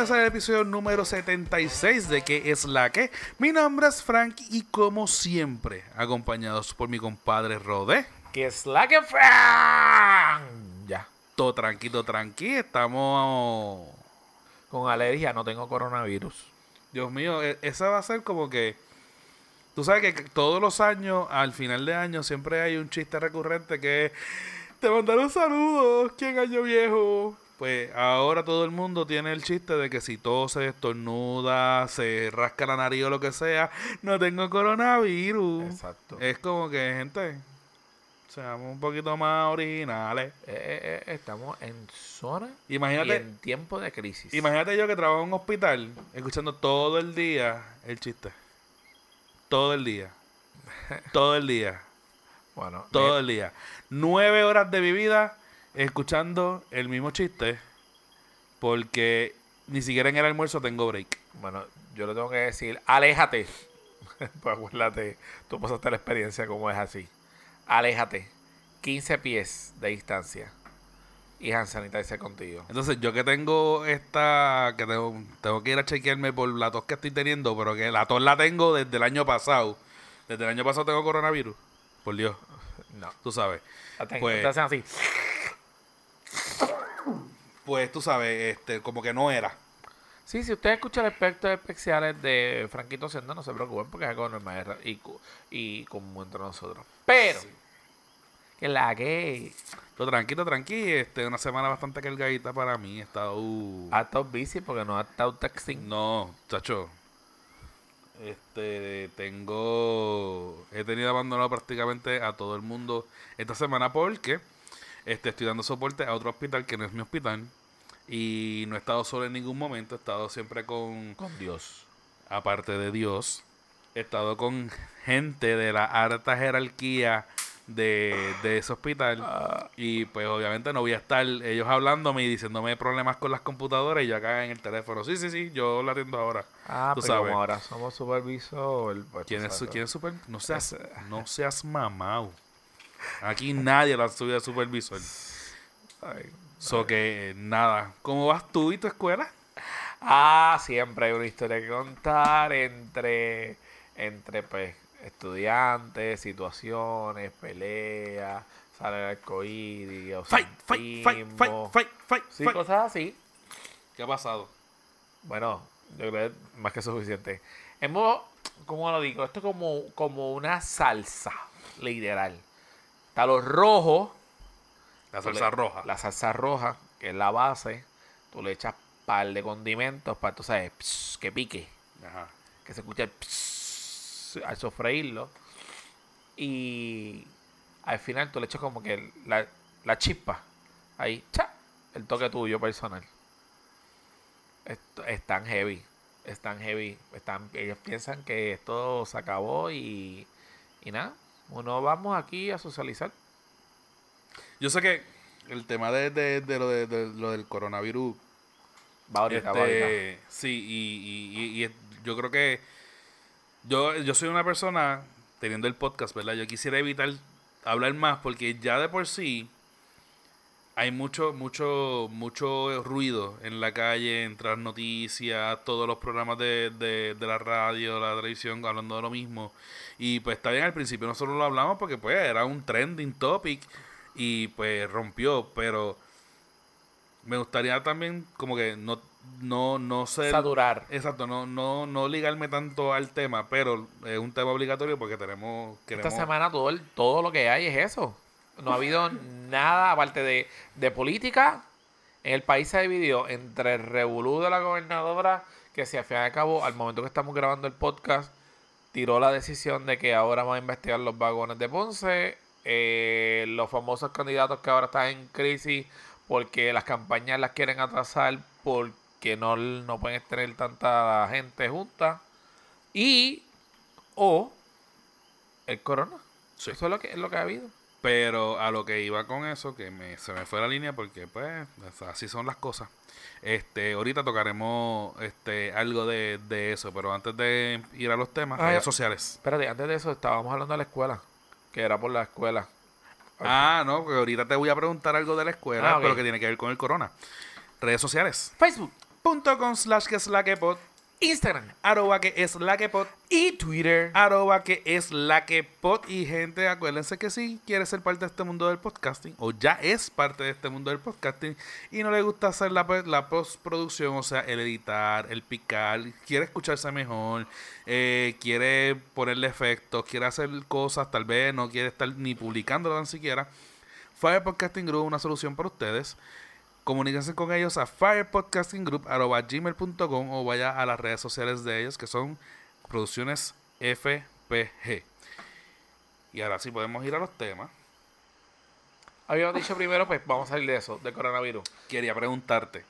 bienvenidos al episodio número 76 de ¿Qué es la que? Mi nombre es Frank y como siempre, acompañados por mi compadre Rodé. ¿Qué es la que Frank? Ya. Todo tranquilo, tranqui, estamos... Con alergia, no tengo coronavirus. Dios mío, e- esa va a ser como que... Tú sabes que todos los años, al final de año, siempre hay un chiste recurrente que es, te mandaron saludos, ¿quién año viejo? Pues ahora todo el mundo tiene el chiste de que si tose, estornuda, se rasca la nariz o lo que sea, no tengo coronavirus. Exacto. Es como que, gente, seamos un poquito más originales. Eh, eh, eh, estamos en zona y Imagínate, en tiempo de crisis. imagínate yo que trabajo en un hospital, escuchando todo el día el chiste. Todo el día. Todo el día. Bueno, Todo eh, el día. Nueve horas de mi vida escuchando el mismo chiste. Porque ni siquiera en el almuerzo tengo break. bueno, yo le tengo que decir, aléjate. pues acuérdate, tú pasaste la experiencia como es así. Aléjate. 15 pies de distancia. Y hand sanitizer contigo. Entonces, yo que tengo esta. que tengo, tengo que ir a chequearme por la tos que estoy teniendo, pero que la tos la tengo desde el año pasado. Desde el año pasado tengo coronavirus. Por Dios, No. tú sabes. Pues- te hacen así. Pues tú sabes, este, como que no era. Sí, si usted escucha los efectos especiales de Franquito Sendo, no se preocupen porque es algo normal y, y como entre nosotros. Pero, que la que Pero tranquilo, tranqui. Este, una semana bastante cargadita para mí. He estado. uh, ha estado busy porque no ha estado texting. No, chacho. Este, tengo. He tenido abandonado prácticamente a todo el mundo esta semana porque este, estoy dando soporte a otro hospital que no es mi hospital. Y no he estado solo en ningún momento. He estado siempre con. Con Dios. Aparte de Dios. He estado con gente de la alta jerarquía de, de ese hospital. Y pues obviamente no voy a estar ellos hablándome y diciéndome problemas con las computadoras y yo acá en el teléfono. Sí, sí, sí, yo la atiendo ahora. Ah, Tú pero sabes. como ahora somos supervisor. pues, ¿Quién es, quién es super? No seas, no seas mamau. Aquí nadie la ha subido de supervisor. Ay. So que eh, nada. ¿Cómo vas tú y tu escuela? Ah, siempre hay una historia que contar entre, entre pues, estudiantes, situaciones, peleas, sale el arcoíris, Fight, fight, fight, fight, fight, fight, Sí, fight. cosas así. ¿Qué ha pasado? Bueno, yo creo que es más que suficiente. Hemos, como lo digo, esto es como, como una salsa, literal. Está lo rojo, La le- salsa roja. La salsa roja, que es la base. Tú le echas par de condimentos para, tú sabes, pss, que pique. Ajá. Que se escuche el pss al sofreírlo. Y al final tú le echas como que la, la chispa. Ahí, cha, el toque tuyo personal. Esto, es tan heavy. Es tan heavy. Están, ellos piensan que esto se acabó y, y nada. Uno vamos aquí a socializar. Yo sé que el tema de, de, de lo, de, de lo del coronavirus Va ahorita, va ahorita. Este, sí, y, y- y- y yo creo que yo, yo soy una persona, teniendo el podcast, ¿verdad? Yo quisiera evitar hablar más porque ya de por sí hay mucho, mucho, mucho ruido en la calle, entre las noticias, todos los programas de, de, de la radio, la televisión, hablando de lo mismo. Y pues está bien, al principio nosotros lo hablamos porque pues era un trending topic y pues rompió, pero me gustaría también como que no no no ser Saturar. exacto no no no ligarme tanto al tema pero es un tema obligatorio porque tenemos queremos Esta semana todo, el- todo lo que hay es eso. No ha habido nada aparte de, de política. En el país se dividió entre el revolú de la gobernadora, que fin y al cabo, al momento que estamos grabando el podcast, tiró la decisión de que ahora van a investigar los vagones de Ponce, eh, los famosos candidatos que ahora están en crisis porque las campañas las quieren atrasar porque no, no pueden tener tanta gente junta. Y, o, el corona. Sí. Eso es lo que, es lo que ha habido. pero a lo que iba con eso que me, se me fue la línea porque pues así son las cosas este ahorita tocaremos este algo de, de eso pero antes de ir a los temas Ah, redes sociales Espérate, antes de eso estábamos hablando de la escuela. Que era por la escuela. ah no porque ahorita te voy a preguntar algo de la escuela Ah, pero que tiene que ver con el corona redes sociales Facebook, Punto com slash que es la que pod. Instagram Arroba que es la que pod. y Twitter. Arroba que es la que pod. Y gente, acuérdense que si quiere ser parte de este mundo del podcasting, o ya es parte de este mundo del podcasting, y no le gusta hacer la, pues, la postproducción, o sea, el editar, el picar, quiere escucharse mejor, eh, quiere ponerle efectos, quiere hacer cosas, tal vez no quiere estar ni publicando tan siquiera. Fire Podcasting Group, una solución para ustedes. Comuníquense con ellos a firepodcastinggroup.gmail.com o vaya a las redes sociales de ellos que son Producciones FPG. Y ahora sí podemos ir a los temas. Habíamos dicho primero, pues vamos a salir de eso, del coronavirus. Quería preguntarte,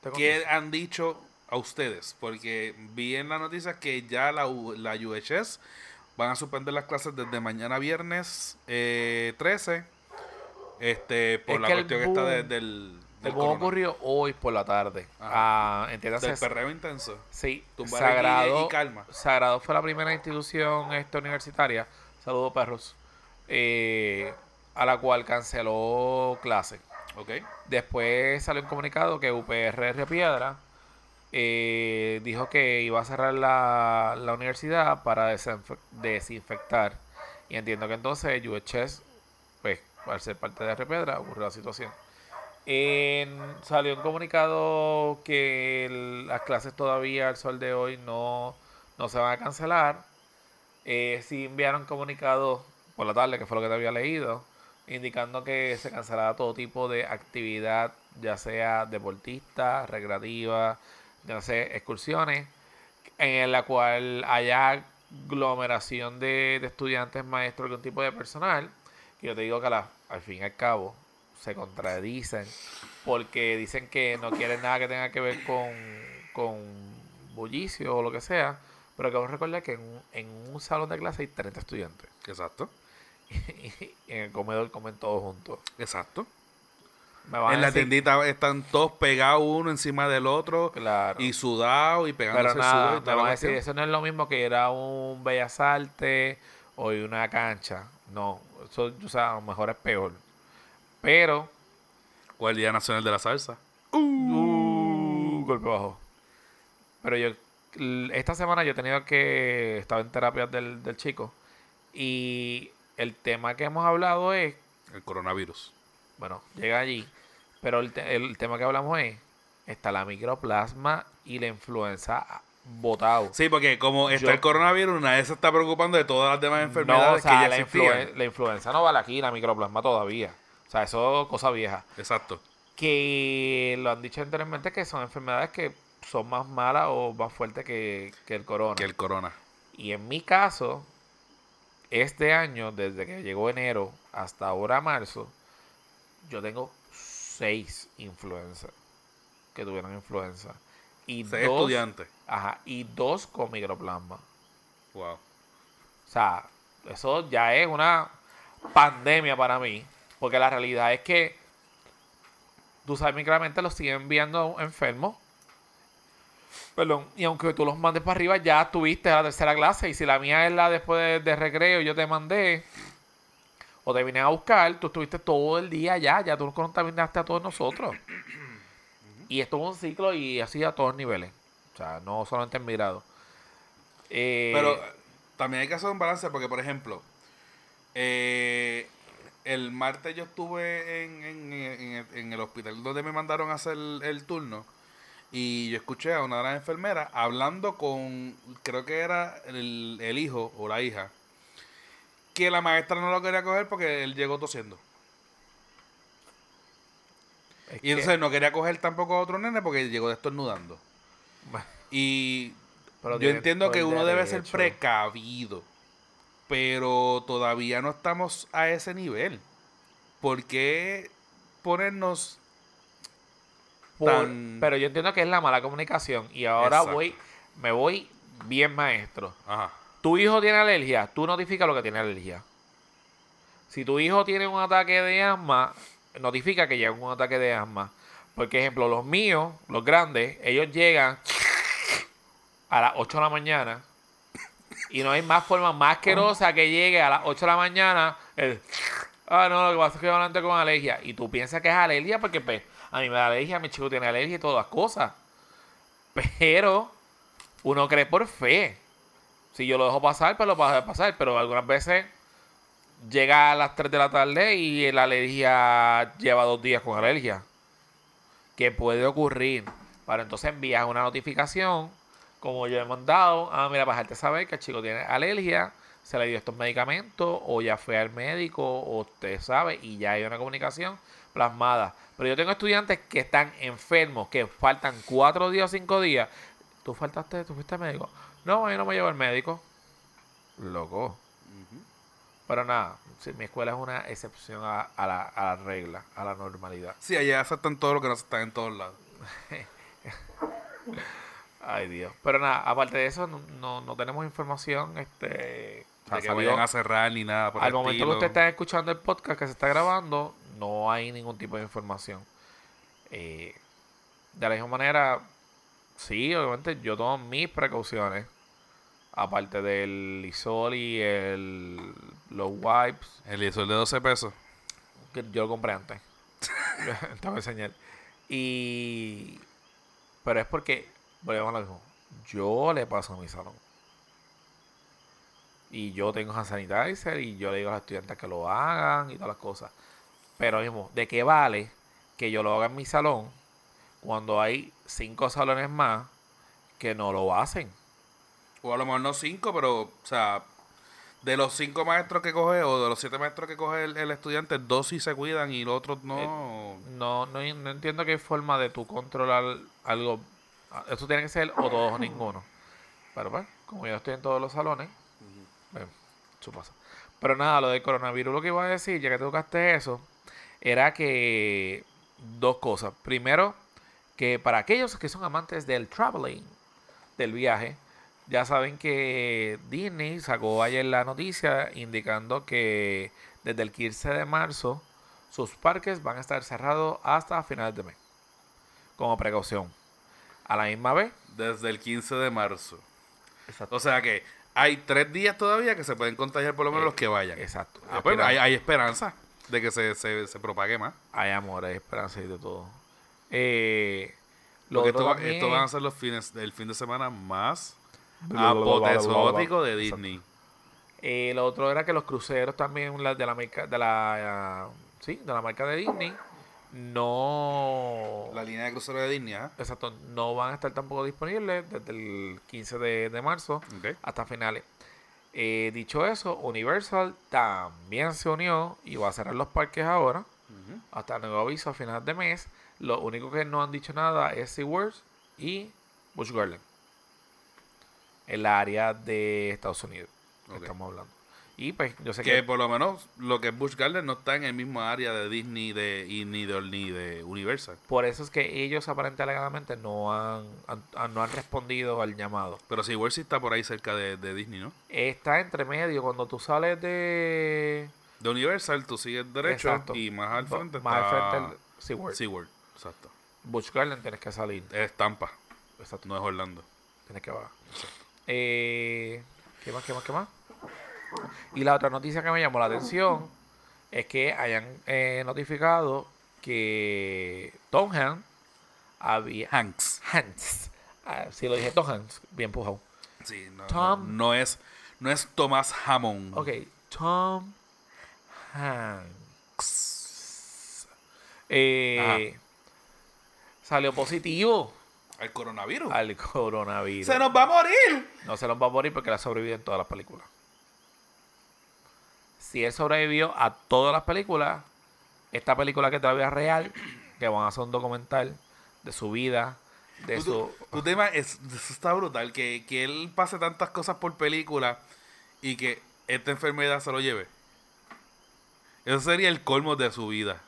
¿Te ¿qué han dicho a ustedes? Porque vi en la noticia que ya la, U- la UHS van a suspender las clases desde mañana viernes eh, 13. Este, por Es la que cuestión esta de- boom- del, Corona- ocurrió hoy por la tarde. Ah, entiéndase. del perreo intenso. Sí, Sagrado, y calma. Sagrado fue la primera institución esta universitaria, saludos perros, eh, a la cual canceló clase. ¿Ok? Después salió un comunicado que UPR Piedra eh, dijo que iba a cerrar la, la universidad para desinfe- desinfectar. Y entiendo que entonces UHS, pues, al ser parte de Piedra, ocurrió la situación. En- salió un comunicado que las clases todavía al sol de hoy no, no se van a cancelar. Eh, sí enviaron comunicado por la tarde, que fue lo que te había leído, indicando que se cancelará todo tipo de actividad, ya sea deportista, recreativa, ya sé, excursiones, en la cual haya aglomeración de, estudiantes, maestros, algún tipo de personal, que yo te digo que al fin y al cabo se contradicen, porque dicen que no quieren nada que tenga que ver con, con bullicio o lo que sea, pero que vos recordar que en un, en un salón de clase hay 30 estudiantes. Exacto. y en el comedor comen todos juntos. Exacto. Me van En a la decir- tiendita están todos pegados uno encima del otro Claro. y sudados y pegándose Pero nada, y me van a decir, eso no es lo mismo que ir a un Bellas Artes o ir a una cancha. No, eso o sea, a lo mejor es peor. Pero, O el Día Nacional de la Salsa. uh, golpe bajo. Pero yo, esta semana yo he tenido que, estaba en terapia del, del chico y el tema que hemos hablado es, El coronavirus. bueno, llega allí, pero el, te- el tema que hablamos es, está la microplasma y la influenza botado. Sí, porque como está Yo- el coronavirus, nadie se está preocupando de todas las demás No, o enfermedades sea, que ya la, la influenza no vale aquí, la microplasma todavía. O sea, eso es cosa vieja. Exacto. Que lo han dicho anteriormente que son enfermedades que son más malas o más fuertes que, que el corona. Que el corona. Y en mi caso, este año, desde que llegó enero hasta ahora marzo, yo tengo seis influencers que tuvieron influenza. Y Ser dos, estudiante. Ajá, y dos con microplasma. Wow. O sea, eso ya es una pandemia para mí. Porque la realidad es que, tú sabes, muy claramente los siguen enviando enfermos. Perdón, y aunque tú los mandes para arriba, ya tuviste la tercera clase. Y si la mía es la después de, de recreo, yo te mandé, o te vine a buscar, tú estuviste todo el día allá, ya tú contaminaste a todos nosotros. Y esto es un ciclo y así a todos niveles. O sea, no solamente en mi grado. Eh, Pero eh, también hay que hacer un balance porque, por ejemplo, eh, el martes yo estuve en, en- en- en el hospital donde me mandaron a hacer el, el turno y yo escuché a una de las enfermeras hablando con, creo que era el, el hijo o la hija, que la maestra no lo quería coger porque él llegó tosiendo. es Y que- entonces no quería coger tampoco a otro nene porque llegó destornudando. Bueno, Y Pero yo entiendo que uno debe ser precavido, pero todavía no estamos a ese nivel. ¿Por qué ponernos por- tan- pero yo entiendo que es la mala comunicación. Y ahora Exacto. voy, me voy bien maestro. Ajá. Tu hijo tiene alergia, tú notifica lo que tiene alergia. Si tu hijo tiene un ataque de asma, notifica que llega un ataque de asma. Porque, ejemplo, los míos, los grandes, ellos llegan a las 8 de la mañana y no hay más forma más asquerosa que llegue a las 8 de la mañana el... Ah, no, lo que pasa es que yo adelante con alergia. Y tú piensas que es alergia porque, pues, a mí me da alergia, mi chico tiene alergia y todas las cosas. Pero uno cree por fe. Si yo lo dejo pasar, pues lo dejar pasar. Pero algunas veces llega a las 3 de la tarde y la alergia lleva dos días con alergia. ¿Qué puede ocurrir? Para entonces envías una notificación, como yo he mandado. Ah, mira, para dejarte saber que el chico tiene alergia, se le dio estos medicamentos, o ya fue al médico, o usted sabe, y ya hay una comunicación plasmada. Pero yo tengo estudiantes que están enfermos, que faltan cuatro días o cinco días. ¿Tú faltaste? ¿Tú fuiste al médico? No, yo no me llevo al médico. Loco. Pero nada, sí, mi escuela es una excepción a, a la, a la regla, a la normalidad. Sí, allá aceptan todo lo que no aceptan en todos lados. Ay, Dios. Pero nada, aparte de eso, no, no, no tenemos información este, O sea, de que habido- vayan a cerrar ni nada por Al el momento que usted está escuchando el podcast que se está grabando, no hay ningún tipo de información. Eh, de la misma manera, sí, obviamente yo tomo mis precauciones. Aparte del Isol y el, los wipes, El ISO de 12 pesos. que yo lo compré antes. Te voy a enseñar. Y. Pero es porque, volvemos a lo mismo. Yo le paso a mi salón. Y yo tengo hand sanitizer y yo le digo a los estudiantes que lo hagan y todas las cosas. Pero mismo, ¿de qué vale que yo lo haga en mi salón cuando hay cinco salones más que no lo hacen? O a lo mejor no cinco, pero, o sea, de los cinco maestros que coge o de los siete maestros que coge el, el estudiante, dos sí se cuidan y los otros no. No, no, no entiendo qué forma de tú controlar algo. Eso tiene que ser o todos o ninguno. Pero pues, como yo estoy en todos los salones, pues, eso pasa. Pero nada, lo del coronavirus, lo que iba a decir, ya que tocaste eso, era que dos cosas. Primero, que para aquellos que son amantes del traveling, del viaje, ya saben que Disney sacó ayer la noticia indicando que desde el 15 de marzo sus parques van a estar cerrados hasta finales de mes. Como precaución. A la misma vez. Desde el 15 de marzo. O sea que hay tres días todavía que se pueden contagiar por lo menos Eh, los que vayan. Exacto. Ah, pues, hay, hay esperanza de que se, se, se propague más. hay amor, hay esperanza y de todo. Eh, lo Porque esto, van a ser los fines, el fin de semana más apoteótico de Exacto. Disney. Eh, lo otro era que los cruceros también la- de la marca de la ah, sí, de la marca de Disney no La línea de crucero de Disney, ¿ah? exacto, no van a estar tampoco disponibles desde el 15 de, de marzo hasta finales. Eh, dicho eso, Universal también se unió y va a cerrar los parques ahora hasta nuevo aviso a final de mes. Lo único que no han dicho nada es SeaWorld y Busch Garden. En la área de Estados Unidos. que. Estamos hablando. Y pues yo sé Que que por lo menos lo que es Busch Garden no está en el mismo área de Disney de, y ni de, ni de Universal. por eso es que ellos aparentemente alegadamente no han, no han respondido al llamado. Pero igual sí está por ahí cerca de, de Disney, ¿no? Está entre medio cuando tú sales de... De Universal tú sigues derecho Exacto. y más al frente más al está frente el SeaWorld. SeaWorld. Exacto. Busch Garden tienes que salir. Es Tampa, Exacto. no es Orlando. Tienes que bajar. Eh, ¿Qué más, qué más, qué más? Y la otra noticia que me llamó la atención es que hayan eh, notificado que Tom Hanks había... Hanks. Hanks. Ah, sí, lo dije Tom Hanks. Bien pujado. Sí, no, Tom- no, no es, no es Tomás Hammond. Ok, Tom Hanks. Eh, salió positivo Al coronavirus. al coronavirus. ¡Se nos va a morir! No se nos va a morir porque él ha sobrevivido en todas las películas. Si él sobrevivió a todas las películas, esta película que todavía es real, que van a hacer un documental de su vida, de Tú- su... Tu tema es, eso está brutal, que, que él pase tantas cosas por película y que esta enfermedad se lo lleve. Eso sería el colmo de su vida.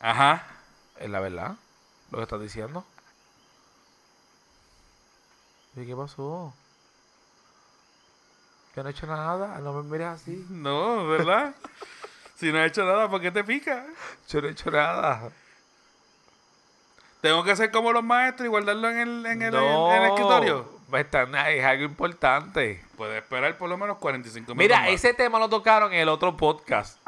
Ajá. Es la verdad, lo que estás diciendo. ¿Y qué pasó? Yo no he hecho nada, no me mires así. No, ¿verdad? si no ha hecho nada, ¿por qué te pica? Yo no he hecho nada. Tengo que ser como los maestros y guardarlo en el, en el, no, en el escritorio. me están- es algo importante. Puede esperar por lo menos 45 minutos. Mira, más. ese tema lo tocaron en el otro podcast.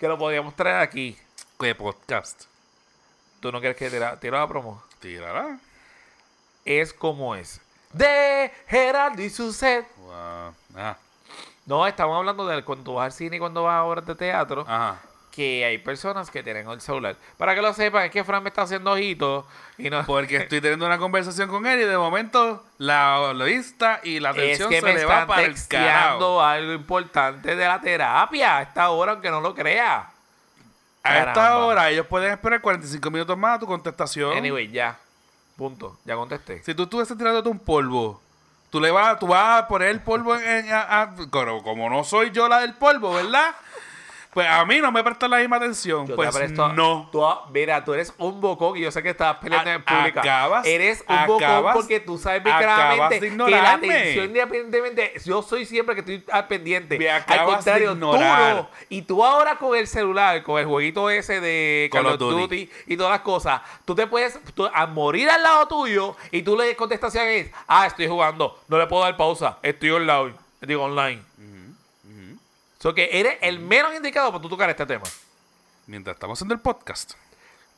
Que lo podíamos traer aquí. ¿Qué podcast? ¿Tú no quieres que tira, tira la promo? Tirará. Es como es. De Gerardo y su set. Wow. Ajá. No, estamos hablando de cuando vas al cine y cuando vas a obras de teatro. Ajá. Que hay personas que tienen el celular. Para que lo sepan, es que Fran me está haciendo ojitos. Y no. Porque estoy teniendo una conversación con él y de momento la, vista y la es atención que se me le va para el carajo. texteando algo importante de la terapia a esta hora, aunque no lo crea. A esta hora ellos pueden esperar 45 minutos más a tu contestación. Anyway, ya. Punto. Ya contesté. Si tú estuvieses tirándote un polvo, tú le vas, tú vas a poner el polvo en, a- a- como no soy yo la del polvo, ¿verdad? Pues a mí no me prestas la misma atención. Yo pues presto- no. Tú, mira, tú eres un bocón y yo sé que estabas peleando A- en pública. acabas- eres un bocón porque tú sabes acabas claramente de que la atención independientemente, yo soy siempre que estoy al pendiente. Me al acabas de contrario, tú no. Y tú ahora con el celular, con el jueguito ese de Call of Duty. Duty y todas las cosas, tú te puedes tú- a morir al lado tuyo y tú le contestas a es, ah, estoy jugando, no le puedo dar pausa, estoy online, digo online. So que eres el menos indicado para tú tocar este tema. Mientras estamos haciendo el podcast,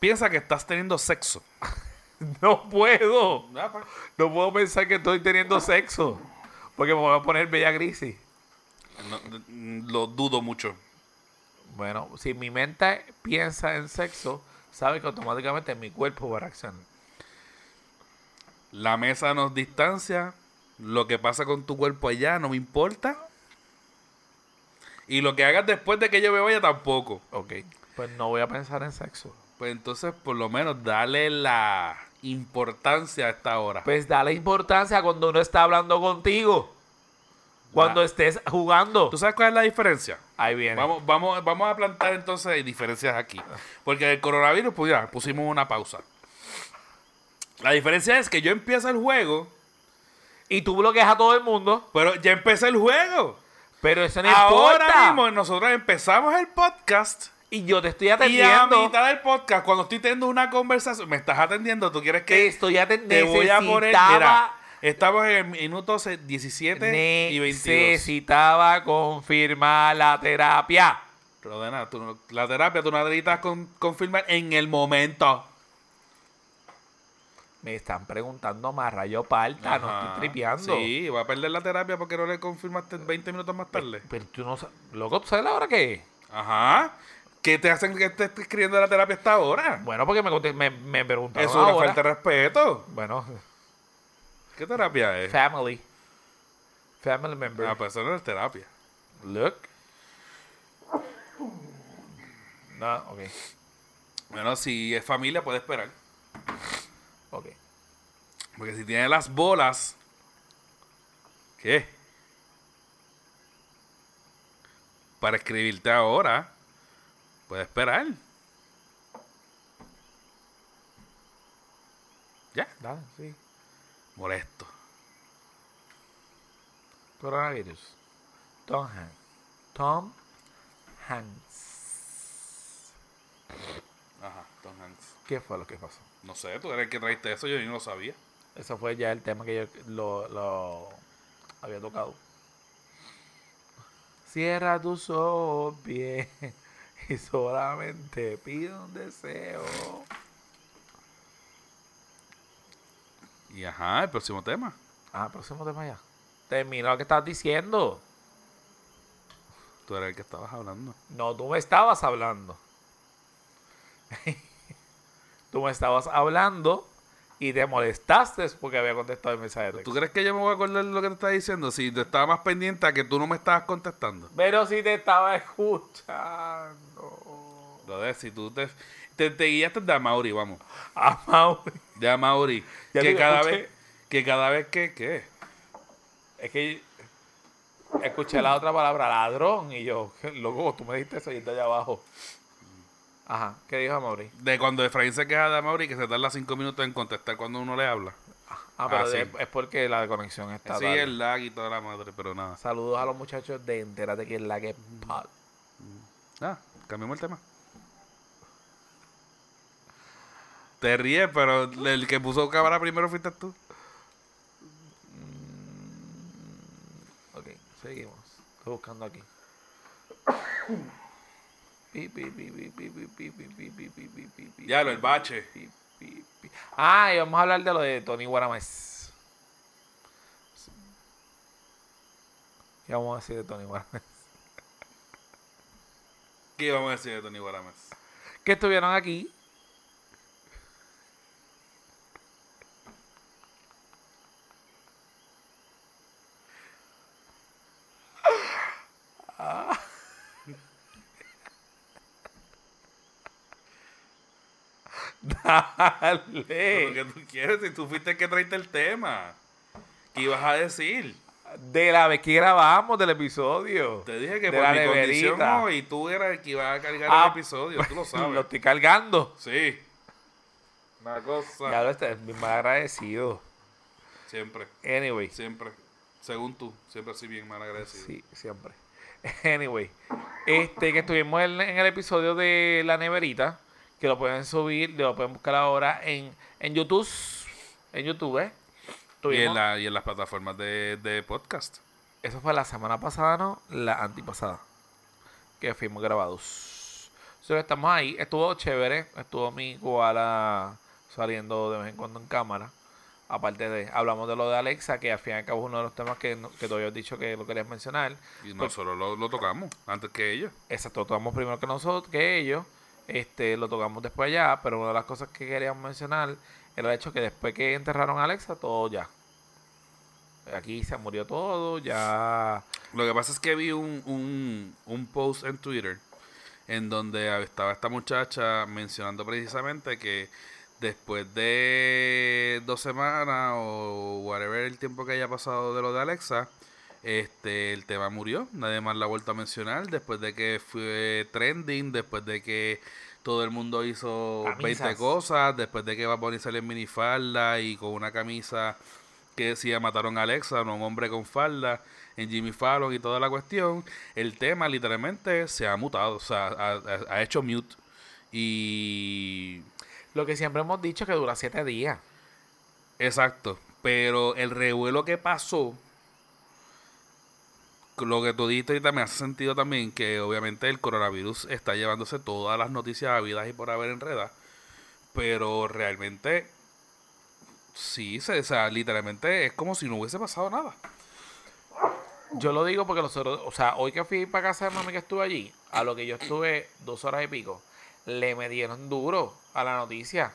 piensa que estás teniendo sexo. No puedo. Ah, pues. No puedo pensar que estoy teniendo sexo. Porque me voy a poner bella grisis. No, lo dudo mucho. Bueno, si mi mente piensa en sexo, sabe que automáticamente mi cuerpo va a reaccionar. La mesa nos distancia. Lo que pasa con tu cuerpo allá no me importa. Y lo que hagas después de que yo me vaya tampoco. Ok. Pues no voy a pensar en sexo. Pues entonces, por lo menos, dale la importancia a esta hora. Pues dale importancia cuando uno está hablando contigo. Cuando Ah. estés jugando. ¿Tú sabes cuál es la diferencia? Ahí viene. Vamos, vamos, vamos a plantar entonces diferencias aquí. Porque el coronavirus, pues ya, pusimos una pausa. La diferencia es que yo empiezo el juego, Y tú bloqueas a todo el mundo. pero ya empecé el juego. Pero eso no Ahora importa. mismo nosotros empezamos el podcast. Y yo te estoy Y a atendiendo. mitad del podcast, cuando estoy teniendo una conversación, me estás atendiendo, tú quieres Te que estoy atendiendo. te voy a poner. Mira, estamos en el minuto se- 17 y 22. Necesitaba confirmar la terapia. Rodena, tú la terapia tú no necesitas con- confirmar en el momento. Me están preguntando más rayo parta, no estoy tripeando. Sí, va a perder la terapia porque no le confirmaste 20 minutos más tarde. Pero tú no sabes. Loco, ¿tú sabes la hora que es? Ajá. ¿Qué te hacen que estés escribiendo la terapia hasta ahora? Bueno, porque me, me, me preguntaron Eso es una ahora. falta de respeto. Bueno, ¿Qué terapia es? family. Family member. Ah, pues eso no es terapia. Look. No, ok. Bueno, si es familia, puede esperar. Ok. Porque si tiene las bolas. ¿Qué? Para escribirte ahora, puede esperar. Ya, Dale, sí. molesto. Coronavirus. Tom Hanks. Tom Hanks. Ajá, Tom Hanks. ¿Qué fue lo que pasó? No sé, tú eres el que traiste eso, yo ni lo sabía. Eso fue ya el tema que yo lo, lo había tocado. Cierra tus ojos bien y solamente pide un deseo. Y ajá, el próximo tema. Ah, próximo tema ya. Terminó lo que estabas diciendo. Tú eres el que estabas hablando. No, tú me estabas hablando. tú me estabas hablando y te molestaste porque había contestado el mensaje de texto. ¿Tú crees que yo me voy a acordar de lo que te estaba diciendo? Si te estaba más pendiente a que tú no me estabas contestando. Pero si te estaba escuchando. De si tú te, te, te guiaste de vamos. A Mauri. De. Ya Que cada escuché. vez, que cada vez que, ¿qué? Es que escuché la otra palabra, ladrón, y yo, loco, tú me dijiste eso y está allá abajo. Ajá, ¿qué dijo Mauri? De cuando Efraín se queja de Amauri que se tarda cinco minutos en contestar cuando uno le habla. Ah, pero Ah, sí. es porque la conexión está Sí, tarde. el lag y toda la madre, pero nada. Saludos a los muchachos de Entérate que es la que es pod. Ah, cambiamos el tema. Te ríes, pero el que puso cámara primero fuiste tú. Ok, seguimos. Estoy buscando aquí. Ya, lo, el bache. Ah, y vamos a hablar de lo de Tony Guaramés. ¿Qué vamos a decir de Tony Guaramés? ¿Qué vamos a decir de Tony Guarames? Que estuvieron aquí. Dale. ¿Qué tú quieres? Si tú fuiste el que traiste el tema. ¿Qué ibas a decir? De la vez que grabamos del episodio. Te dije que De por la mi condición neverita. no, y tú eras el que iba a cargar Ah, el episodio, tú lo Lo sabes. estoy cargando. Sí. Una cosa. Ya lo estoy bien mal agradecido. Siempre, Anyway. siempre. Según tú, siempre así bien mal agradecido. Sí, siempre. Anyway. Este que estuvimos en, en el episodio de La Neverita. Que lo pueden subir, lo pueden buscar ahora en, en YouTube. En YouTube, ¿eh? Y en, la, y en las plataformas de, de podcast. Eso fue la semana pasada, ¿no? La antipasada. Que fuimos grabados. Entonces estamos ahí. Estuvo chévere. Estuvo mi koala saliendo de vez en cuando en cámara. Aparte de, hablamos de lo de Alexa, que al fin y al cabo es uno de los temas que, que tú habías dicho que lo querías mencionar. Y nosotros lo, lo tocamos antes que ellos. Exacto, lo tocamos primero que nosotros, que ellos. Este, lo tocamos después allá, pero una de las cosas que queríamos mencionar era el hecho que después que enterraron a Alexa, todo ya. Aquí se murió todo, ya. Lo que pasa es que vi un, un, un post en Twitter en donde estaba esta muchacha mencionando precisamente que después de dos semanas o whatever el tiempo que haya pasado de lo de Alexa, este el tema murió, nadie más la ha vuelto a mencionar después de que fue trending, después de que todo el mundo hizo Camisas. 20 cosas, después de que va a ponerse en minifalda y con una camisa que decía mataron a Alexa, no un hombre con falda, en Jimmy Fallon y toda la cuestión, el tema literalmente se ha mutado, o sea, ha, ha- ha hecho mute. Y Lo que siempre hemos dicho que dura siete días. Exacto. Pero el revuelo que pasó, lo que tú dijiste ahorita me hace sentido también que obviamente el coronavirus está llevándose todas las noticias habidas y por haber enredadas. Pero realmente, sí, se, o sea, literalmente es como si no hubiese pasado nada. Yo lo digo porque nosotros, o sea, hoy que fui para casa de mami que estuve allí, a lo que yo estuve dos horas y pico, le me dieron duro a la noticia.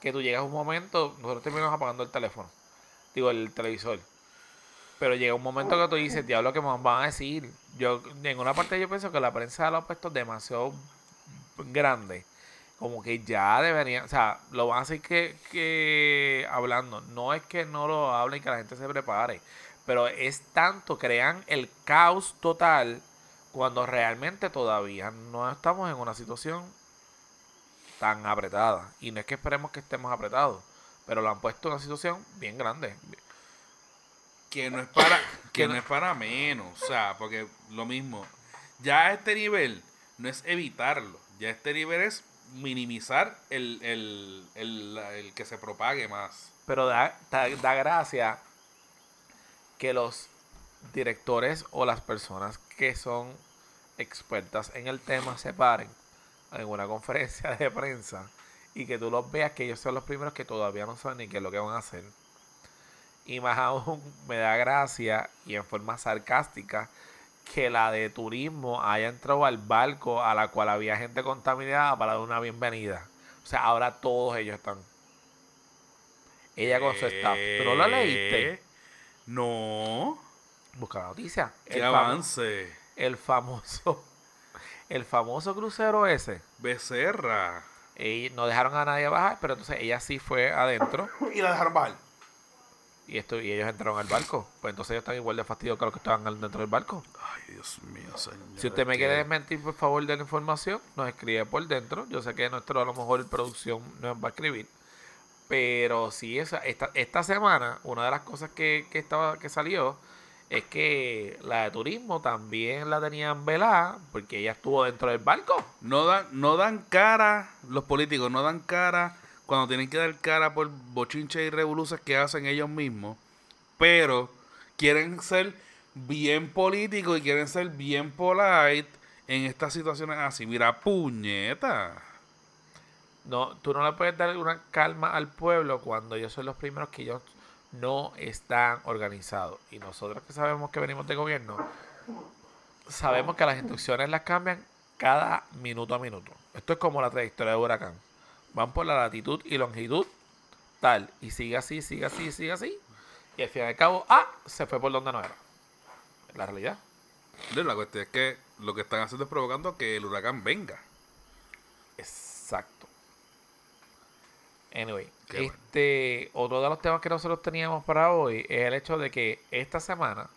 Que tú llegas un momento, nosotros terminamos apagando el teléfono, digo, el televisor. Pero llega un momento que tú dices, diablo, ¿qué me van a decir? Yo, en una parte yo pienso que la prensa lo ha puesto demasiado grande. Como que ya deberían, o sea, lo van a hacer que, que hablando. No es que no lo hablen y que la gente se prepare. Pero es tanto, crean el caos total cuando realmente todavía no estamos en una situación tan apretada. Y no es que esperemos que estemos apretados, pero lo han puesto en una situación bien grande. Que no es para, Que no es para menos. O sea, porque lo mismo. Ya a este nivel no es evitarlo. Ya a este nivel es minimizar el, el, el, el que se propague más. Pero da, da, da gracia que los directores o las personas que son expertas en el tema se paren en una conferencia de prensa y que tú los veas que ellos son los primeros que todavía no saben ni qué es lo que van a hacer. Y más aún me da gracia y en forma sarcástica que la de turismo haya entrado al barco a la cual había gente contaminada para dar una bienvenida. O sea, ahora todos ellos están. Ella con su staff. ¿Tú no lo leíste? Eh, No. Busca la noticia. Qué El, famo- avance. el famoso. El famoso crucero ese. Becerra. Y no dejaron a nadie bajar, pero entonces ella sí fue adentro. Y la dejaron bajar. Y esto y ellos entraron al barco. Pues entonces ellos están igual de fastidiados que los que estaban dentro del barco. Ay, Dios mío, señor. Si usted me quiere desmentir, por favor, de la información, nos escribe por dentro. Yo sé que nuestro, a lo mejor, producción nos va a escribir. Pero sí, esa, esta, esta semana, una de las cosas que, que, estaba, que salió es que la de turismo también la tenían velada porque ella estuvo dentro del barco. No dan, no dan cara, los políticos no dan cara cuando tienen que dar cara por bochinches y revoluciones que hacen ellos mismos, pero quieren ser bien políticos y quieren ser bien polite en estas situaciones así. Mira, puñeta. No, tú no le puedes dar una calma al pueblo cuando ellos son los primeros que ellos no están organizados. Y nosotros que sabemos que venimos de gobierno, sabemos que las instrucciones las cambian cada minuto a minuto. Esto es como la trayectoria de huracán. Van por la latitud y longitud tal. Y sigue así, sigue así, sigue así. Y al fin y al cabo, ah, se fue por donde no era. La realidad. La cuestión es que lo que están haciendo es provocando que el huracán venga. Exacto. Anyway, este otro de los temas que nosotros teníamos para hoy es el hecho de que esta semana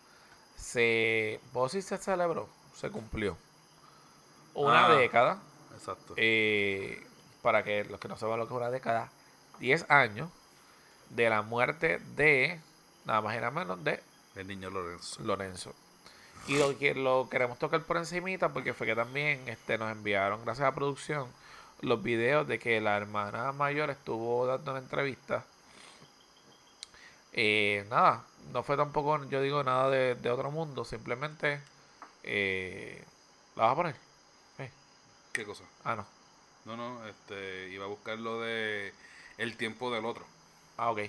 se, vos si se celebró, se cumplió una Ah. década. Exacto. eh, para que los que no sepan lo que es una década, 10 años de la muerte de nada más y nada menos de el niño Lorenzo. Lorenzo. Y lo que lo queremos tocar por encimita porque fue que también este, nos enviaron, gracias a la producción, los videos de que la hermana mayor estuvo dando una entrevista. Eh, nada, no fue tampoco, yo digo, nada de, de otro mundo, simplemente... Eh, ¿La vas a poner? Eh, ¿Qué cosa? Ah, no. No, no, este, iba a buscar lo de el tiempo del otro. Ah, ok.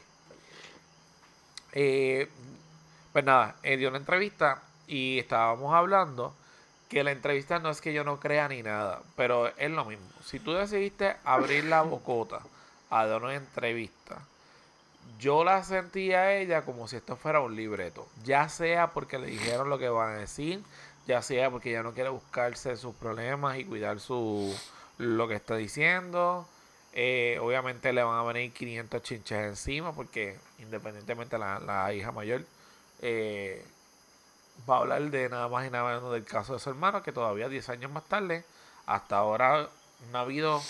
Eh, pues nada, eh, dio una entrevista y estábamos hablando que la entrevista no es que yo no crea ni nada, pero es lo mismo. Si tú decidiste abrir la bocota a dar una entrevista, yo la sentí a ella como si esto fuera un libreto. Ya sea porque le dijeron lo que van a decir, ya sea porque ella no quiere buscarse sus problemas y cuidar su lo que está diciendo. Eh, obviamente le van a venir 500 chinches encima porque independientemente la, la hija mayor eh, va a hablar de nada más y nada menos del caso de su hermano que todavía 10 años más tarde hasta ahora no ha habido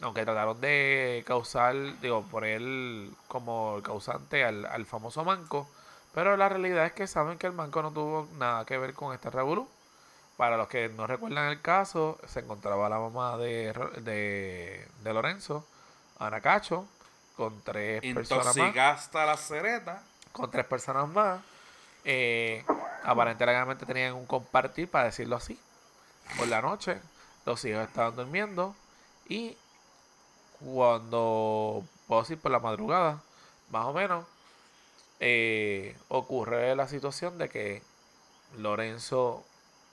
aunque trataron de causar digo poner como causante al, al famoso manco pero la realidad es que saben que el manco no tuvo nada que ver con este revolú para los que no recuerdan el caso, se encontraba la mamá de, de, de Lorenzo, Ana Cacho, con tres personas más. Intoxicaste la cereta. Con tres personas más. Eh, aparentemente tenían un compartir, para decirlo así, por la noche. Los hijos estaban durmiendo. Y cuando, puedo decir por la madrugada, más o menos, eh, ocurre la situación de que Lorenzo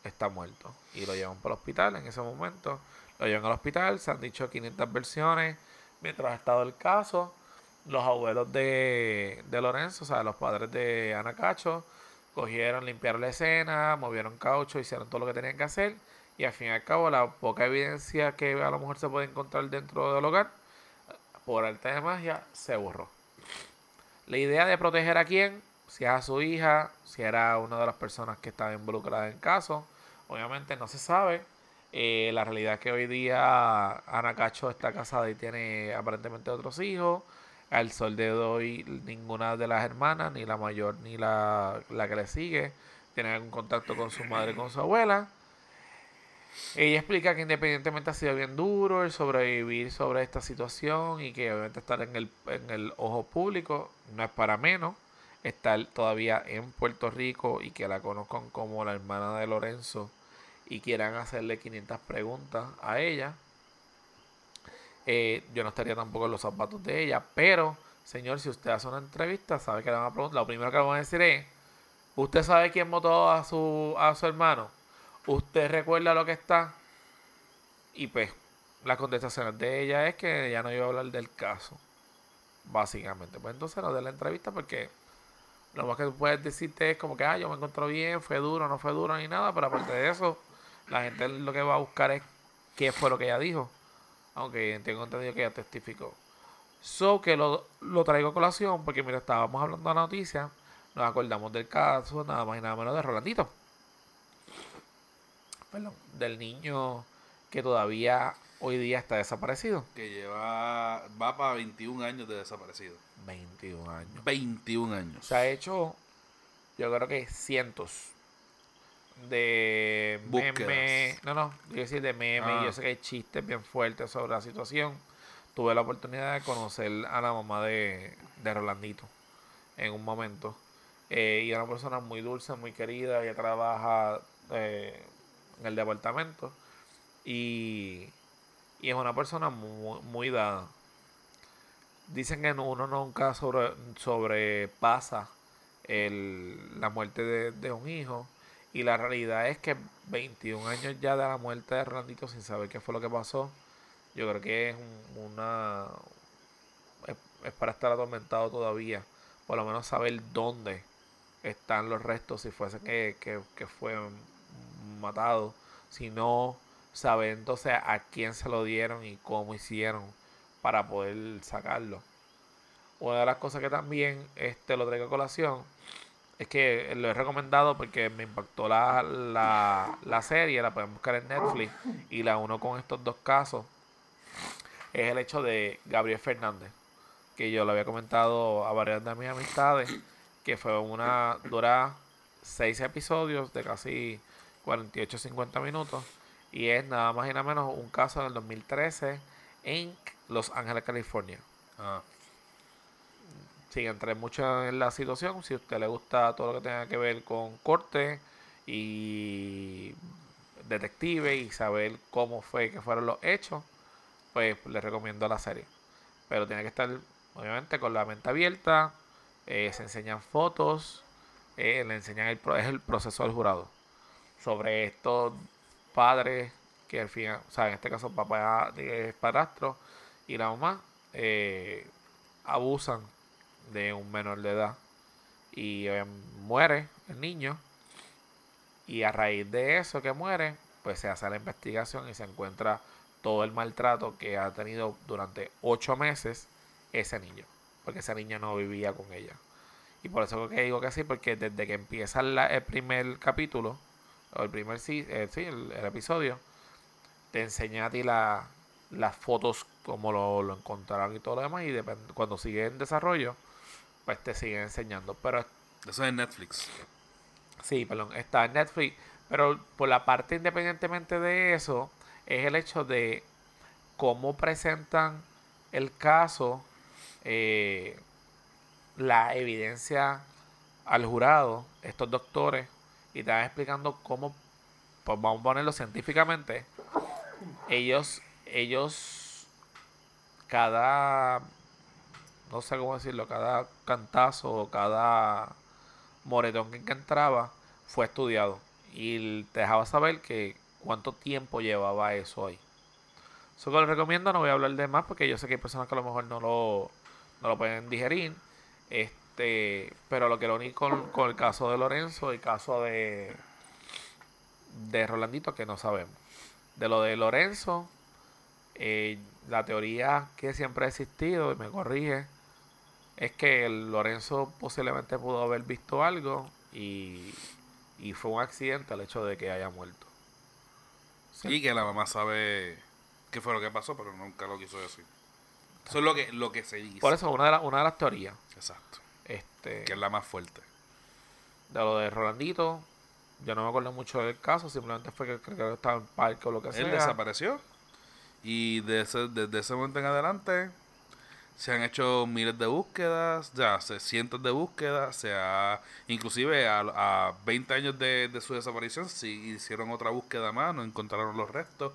está muerto y lo llevan para el hospital en ese momento. Lo llevan al hospital, se han dicho 500 versiones mientras ha estado el caso. Los abuelos de, de Lorenzo, o sea, los padres de Ana Cacho, cogieron, limpiaron la escena, movieron caucho, hicieron todo lo que tenían que hacer. Y al fin y al cabo, la poca evidencia que a lo mejor se puede encontrar dentro del hogar, por arte de magia, se borró. La idea de proteger a quién, si es a su hija, si era una de las personas que estaba involucrada en el caso, obviamente no se sabe. Eh, la realidad es que hoy día Ana Cacho está casada y tiene aparentemente otros hijos. Al sol de hoy, ninguna de las hermanas, ni la mayor ni la, la que le sigue, tiene algún contacto con su madre con su abuela. Ella explica que independientemente ha sido bien duro el sobrevivir sobre esta situación y que obviamente estar en el, en el ojo público no es para menos. Estar todavía en Puerto Rico y que la conozcan como la hermana de Lorenzo y quieran hacerle 500 preguntas a ella. Eh, yo no estaría tampoco en los zapatos de ella, pero señor, si usted hace una entrevista, sabe que le van a preguntar. Lo primero que le van a decir es: ¿Usted sabe quién votó a su, a su hermano? ¿Usted recuerda lo que está? Y pues, las contestaciones de ella es que ella no iba a hablar del caso, básicamente. Pues entonces no de la entrevista porque lo más que tú puedes decirte es como que, ah, yo me encontré bien, fue duro, no fue duro ni nada, pero aparte de eso, la gente lo que va a buscar es qué fue lo que ella dijo. Aunque tengo entendido que ella testificó. So que lo, lo traigo a colación porque mira, estábamos hablando de la noticia, nos acordamos del caso, nada más y nada menos de Rolandito. Perdón, del niño que todavía hoy día está desaparecido. Que lleva. Va para 21 años de desaparecido. 21 años. 21 años. Se ha hecho, yo creo que cientos de memes. No, no, quiero decir de memes. Ah. Yo sé que hay chistes bien fuertes sobre la situación. Tuve la oportunidad de conocer a la mamá de, de Rolandito en un momento. Eh, y una persona muy dulce, muy querida. Ella trabaja eh, en el departamento. Y, y es una persona muy, muy dada. Dicen que uno nunca sobre, sobrepasa la muerte de, un hijo. Y la realidad es que 21 años ya de la muerte de Randito sin saber qué fue lo que pasó, yo creo que es una... Es, para estar atormentado todavía. Por lo menos saber dónde están los restos, si fuese que, que fue matado. Si no, saber a quién se lo dieron y cómo hicieron para poder sacarlo. Una de las cosas que también este, lo traigo a colación es que lo he recomendado porque me impactó la, la, serie, la pueden buscar en Netflix y la uno con estos dos casos. Es el hecho de Gabriel Fernández, que yo lo había comentado a varias de mis amistades, que fue una, dura seis episodios de casi 48-50 minutos y es nada más y nada menos un caso del 2013 en Los Ángeles, California. Ah. Sin entrar mucho en la situación, si a usted le gusta todo lo que tenga que ver con corte y detective y saber cómo fue que fueron los hechos, pues le recomiendo la serie. Pero tiene que estar, obviamente, con la mente abierta. Eh, se enseñan fotos, eh, le enseñan el, es el proceso del jurado sobre estos padres que al fin, o sea, en este caso papá es padrastro y la mamá eh, abusan de un menor de edad. Y eh, muere el niño. Y a raíz de eso que muere pues se hace la investigación y se encuentra todo el maltrato que ha tenido durante ocho meses ese niño. Porque ese niño no vivía con ella. Y por eso que digo que sí porque desde que empieza el primer capítulo o el primer sí, eh, sí el, episodio te enseña a ti la, las fotos como lo, lo encontraron y todo lo demás y cuando sigue en desarrollo pues te sigue enseñando. Pero eso es en Netflix. Sí, perdón, está en Netflix. Pero por la parte independientemente de eso, es el hecho de cómo presentan el caso, eh, la evidencia al jurado, estos doctores, y te van explicando cómo, pues vamos a ponerlo científicamente, ellos, ellos, cada no sé cómo decirlo, cada cantazo o cada moretón que entraba fue estudiado y te dejaba saber que cuánto tiempo llevaba eso ahí. Eso que les recomiendo, no voy a hablar de más porque yo sé que hay personas que a lo mejor no lo, no lo pueden digerir. Este, pero lo que lo único con, con el caso de Lorenzo y el caso de, de Rolandito que no sabemos. De lo de Lorenzo, eh, la teoría que siempre ha existido, y me corrige, es que Lorenzo posiblemente pudo haber visto algo y, fue un accidente el hecho de que haya muerto. Y que la mamá sabe qué fue lo que pasó, pero nunca lo quiso decir. Eso es lo que, lo que se dice. Por eso, una de, una de las teorías. Exacto. Este, que es la más fuerte. De lo de Rolandito, yo no me acuerdo mucho del caso, simplemente fue que creo que estaba en parque o lo que sea. Él desapareció. Y desde ese momento en adelante, se han hecho miles de búsquedas, ya cientos de búsquedas, se ha, inclusive a, a 20 años de, su desaparición, si hicieron otra búsqueda más, no encontraron los restos,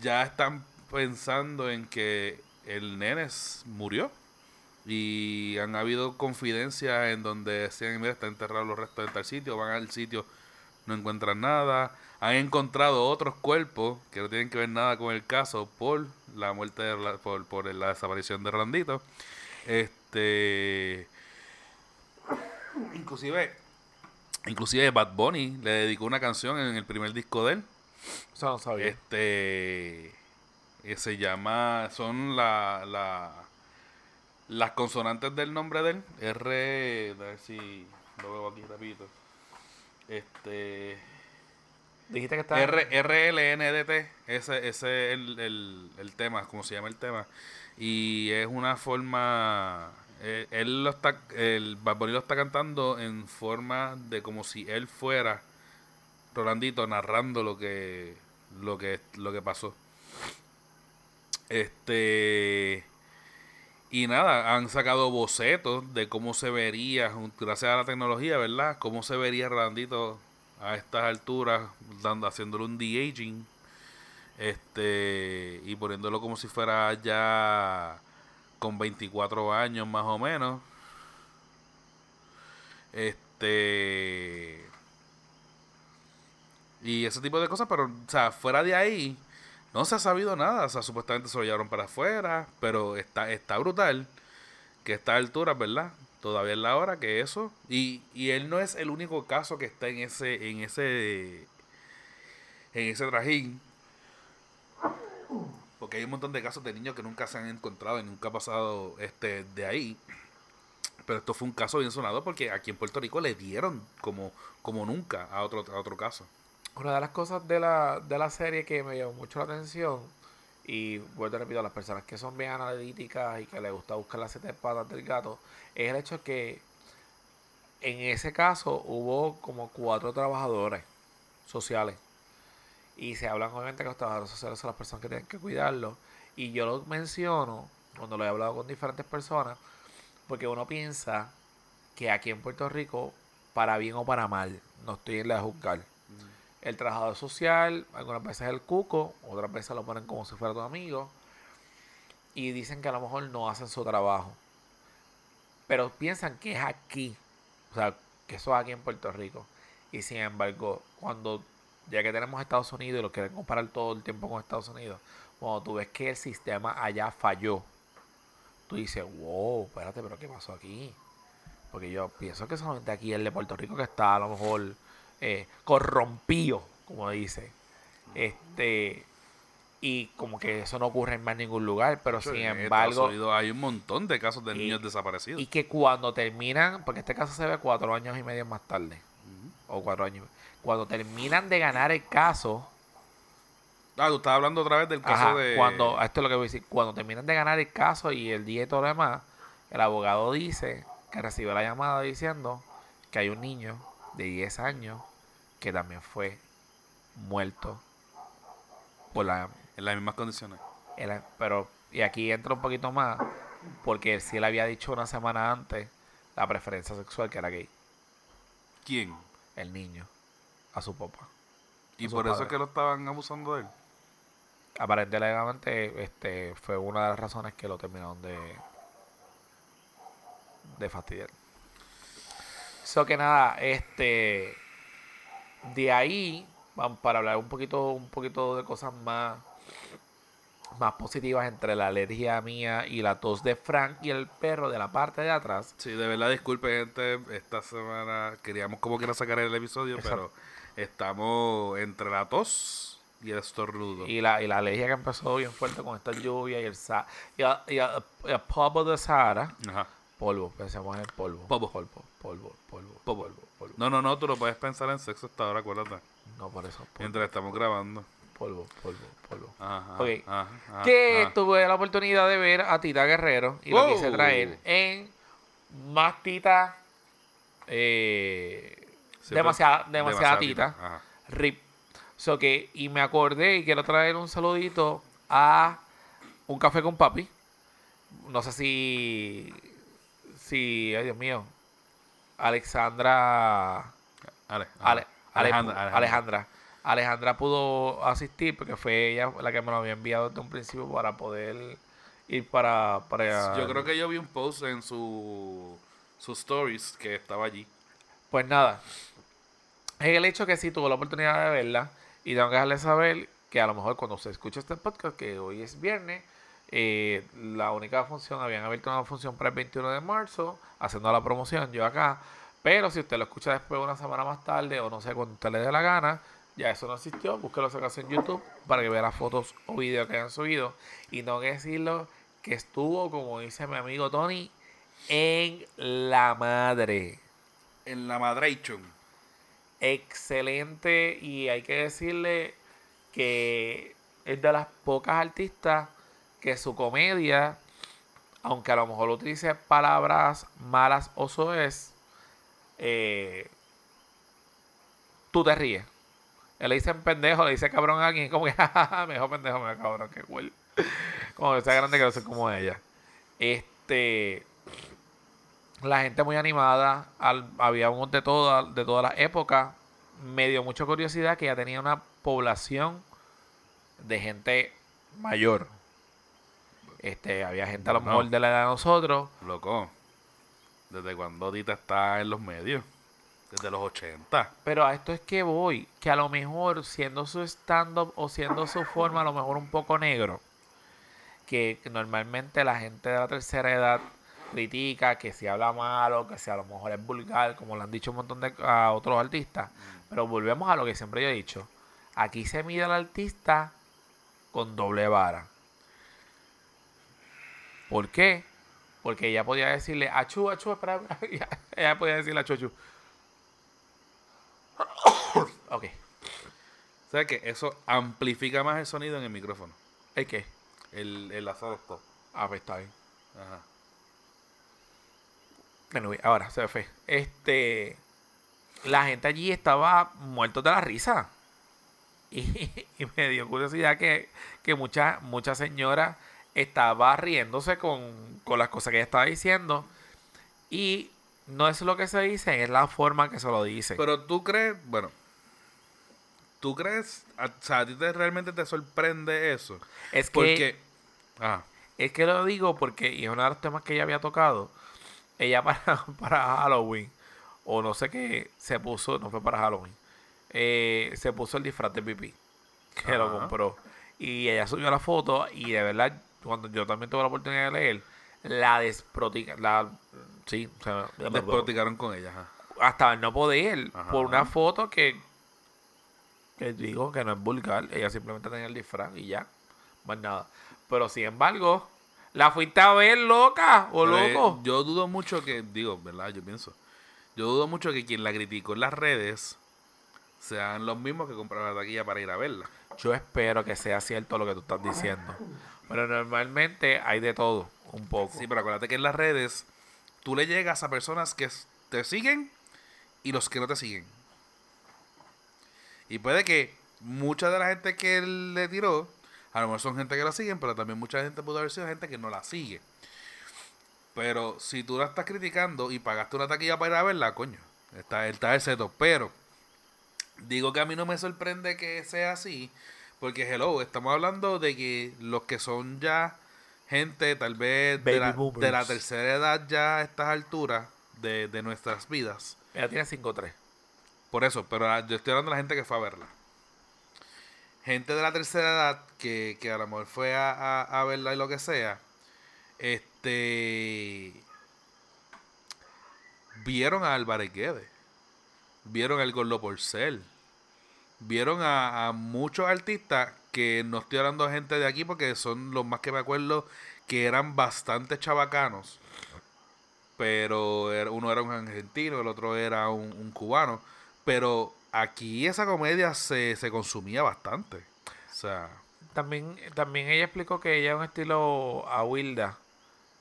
ya están pensando en que el nene murió y han habido confidencias en donde decían, mira, están enterrados los restos en tal sitio, van al sitio, no encuentran nada, han encontrado otros cuerpos que no tienen que ver nada con el caso por la muerte de por, por la desaparición de Randito. Este inclusive inclusive Bad Bunny le dedicó una canción en el primer disco de él. Eso no sabía. Este que se llama son la, la las consonantes del nombre de él, R, a ver si lo veo aquí rapidito. Este Dijiste que está. R RLNDT, ese, ese es el, el, el tema, como se llama el tema. Y es una forma. Eh, él lo está. El Barboni lo está cantando en forma de como si él fuera Rolandito narrando lo que. Lo que, lo que pasó. Este. Y nada, han sacado bocetos de cómo se vería, gracias a la tecnología, ¿verdad? Cómo se vería Rolandito a estas alturas, dando, haciéndole un de-aging, este, y poniéndolo como si fuera ya con 24 años más o menos. Este. Y ese tipo de cosas, pero, o sea, fuera de ahí, no se ha sabido nada. O sea, supuestamente se lo llevaron para afuera, pero está, está brutal que a esta altura, ¿verdad? Todavía es la hora que eso. Y, y él no es el único caso que está en ese, en ese, en ese trajín. Porque hay un montón de casos de niños que nunca se han encontrado y nunca ha pasado este de ahí. Pero esto fue un caso bien sonado porque aquí en Puerto Rico le dieron como, como nunca a otro, a otro caso. Una de las cosas de la, de la serie que me llamó mucho la atención, y vuelvo a repito, a las personas que son bien analíticas y que les gusta buscar las siete patas del gato, es el hecho que en ese caso hubo como cuatro trabajadores sociales. Y se hablan obviamente que los trabajadores sociales son las personas que tienen que cuidarlo. Y yo lo menciono cuando lo he hablado con diferentes personas, porque uno piensa que aquí en Puerto Rico, para bien o para mal, no estoy en la de juzgar. El trabajador social, algunas veces el cuco, otras veces lo ponen como si fuera tu amigo. Y dicen que a lo mejor no hacen su trabajo. Pero piensan que es aquí. O sea, que eso es aquí en Puerto Rico. Y sin embargo, cuando ya que tenemos Estados Unidos y lo quieren comparar todo el tiempo con Estados Unidos, cuando tú ves que el sistema allá falló, tú dices, wow, espérate, pero ¿qué pasó aquí? Porque yo pienso que solamente aquí el de Puerto Rico que está a lo mejor eh, corrompido, como dice. Este y como que eso no ocurre en más ningún lugar, pero sin embargo Unidos hay un montón de casos de Y- niños desaparecidos. y que cuando terminan, porque este caso se ve cuatro años y medio más tarde, o cuatro años, cuando terminan de ganar el caso, Ah, tú estás hablando otra vez del caso Ajá, de. cuando, esto es lo que voy a decir, cuando terminan de ganar el caso y el día y todo lo demás, el abogado dice que recibe la llamada diciendo que hay un niño de 10 años que también fue muerto por la... En las mismas condiciones. el- pero, y aquí entra un poquito más, porque sí le había dicho una semana antes la preferencia sexual que era gay, ¿Quién? el niño, a su papá. Y por eso es que lo estaban abusando de él. aparentemente este fue una de las razones que lo terminaron de de fastidiar. So que nada, este de ahí vamos para hablar un poquito un poquito de cosas más más positivas entre la alergia mía y la tos de Frank y el perro de la parte de atrás. Sí, de verdad, disculpe, gente. Esta semana queríamos como quiera sacar el episodio, Exacto. pero estamos entre la tos y el estornudo. Y la, y la alergia que empezó bien fuerte con esta lluvia y el, sa y el, y polvo de Sahara. Ajá. Polvo, pensemos en el polvo. Polvo. Polvo, polvo, polvo, Polvo. polvo, polvo. No, no, no, tú no puedes pensar en sexo hasta ahora, acuérdate. No, por eso. Polvo, Mientras estamos grabando. polvo, polvo, polvo. Ajá. Ok. ajá, ajá, que ajá. tuve la oportunidad de ver a Tita Guerrero y lo quise traer en más Tita. Eh, demasiada, demasiada Tita. Ajá. RIP. So que, y me acordé y quiero traer un saludito a un café con papi. No sé si. Si. Ay, Dios mío. Alexandra. Ale, Ale- Alejandra, Alejandra. Alejandra. pudo asistir porque fue ella la que me lo había enviado desde un principio para poder ir para. para Yo creo que yo vi un post en su sus stories que estaba allí. Pues nada. Es el hecho que sí tuvo la oportunidad de verla. Y tengo que dejarle saber que a lo mejor cuando se escucha este podcast, que hoy es viernes, eh, la única función, habían abierto una función para el 21 de marzo, haciendo la promoción, yo acá. Pero si usted lo escucha después una semana más tarde, o no sé, cuando usted le dé la gana, ya eso no existió. Búsquelo si acaso en YouTube para que vea las fotos o videos que hayan subido. Y tengo que decirlo que estuvo, como dice mi amigo Tony, en la madre En la Madration. excelente y hay que decirle que es de las pocas artistas que su comedia, aunque a lo mejor utilice palabras malas o soez, eh, tú te ríes. Él le dicen pendejo, le dice cabrón a alguien, como que, jajaja, mejor pendejo, me cabrón, que cool. Como que sea grande que no ser como ella. Este, la gente muy animada, había unos de todas, de todas las épocas, me dio mucha curiosidad que ella tenía una población de gente mayor. Este, había gente a lo No. mejor de la edad de nosotros. Loco, ¿desde cuando Dita está en los medios? Desde los 80. Pero a esto es que voy, que a lo mejor siendo su stand-up o siendo su forma a lo mejor un poco negro, que normalmente la gente de la tercera edad critica que si habla malo, que si a lo mejor es vulgar, como lo han dicho un montón de a otros artistas. Pero volvemos a lo que siempre yo he dicho. Aquí se mide al artista con doble vara. ¿Por qué? Porque ella podía decirle, achú, achú, espera, espera". ella podía decirle achú, achú. ok. Sea que eso amplifica más el sonido en el micrófono. ¿El qué? El, el hacer esto. Ah, pues está bien. Ajá. Anyway, ahora se fue. Este. La gente allí estaba muertos de la risa. Y, y me dio curiosidad que, que mucha, mucha señora estaba riéndose con, con las cosas que ella estaba diciendo. Y no es lo que se dice, es la forma que se lo dice. Pero tú crees, bueno, ¿tú crees, o sea, a ti te, realmente te sorprende eso? es que Porque, ajá, Es que lo digo porque, y es uno de los temas que ella había tocado, ella para, para Halloween, o no sé qué, se puso, no fue para Halloween, eh, se puso el disfraz de pipí, que lo compró. Y ella subió la foto y de verdad, cuando yo también tuve la oportunidad de leer, la desprotica, la, sí, o sea, desproticaron con ella, ajá. hasta no poder, Ajá. por una foto que, que digo que no es vulgar, ella simplemente tenía el disfraz y ya, más nada. Pero sin embargo, la fuiste a ver loca o eh, loco. yo dudo mucho que, digo, ¿verdad? Yo pienso. Yo dudo mucho que quien la criticó en las redes sean los mismos que compraron la taquilla para ir a verla. Yo espero que sea cierto lo que tú estás diciendo. Pero normalmente hay de todo, un poco. Sí, pero acuérdate que en las redes tú le llegas a personas que te siguen y los que no te siguen. Y puede que mucha de la gente que él le tiró, a lo mejor son gente que la siguen, pero también mucha gente pudo haber sido gente que no la sigue. Pero si tú la estás criticando y pagaste una taquilla para ir a verla, coño, está, está el seto. Pero digo que a mí no me sorprende que sea así, porque hello, estamos hablando de que los que son ya gente tal vez de la, de la tercera edad ya a estas alturas de, de nuestras vidas. Ella tiene 5-3. Por eso, pero ah, yo estoy hablando de la gente que fue a verla. Gente de la tercera edad que, que a lo mejor fue a, a- a verla y lo que sea. Este. Vieron a Álvarez Guedes. Vieron al Gordo Porcel. Vieron a, a muchos artistas que no estoy hablando de gente de aquí porque son los más que me acuerdo que eran bastante chavacanos. Pero uno era un argentino, el otro era un, un cubano. Pero aquí esa comedia se, se consumía bastante. O sea, También, también ella explicó que ella es un estilo a Wilda,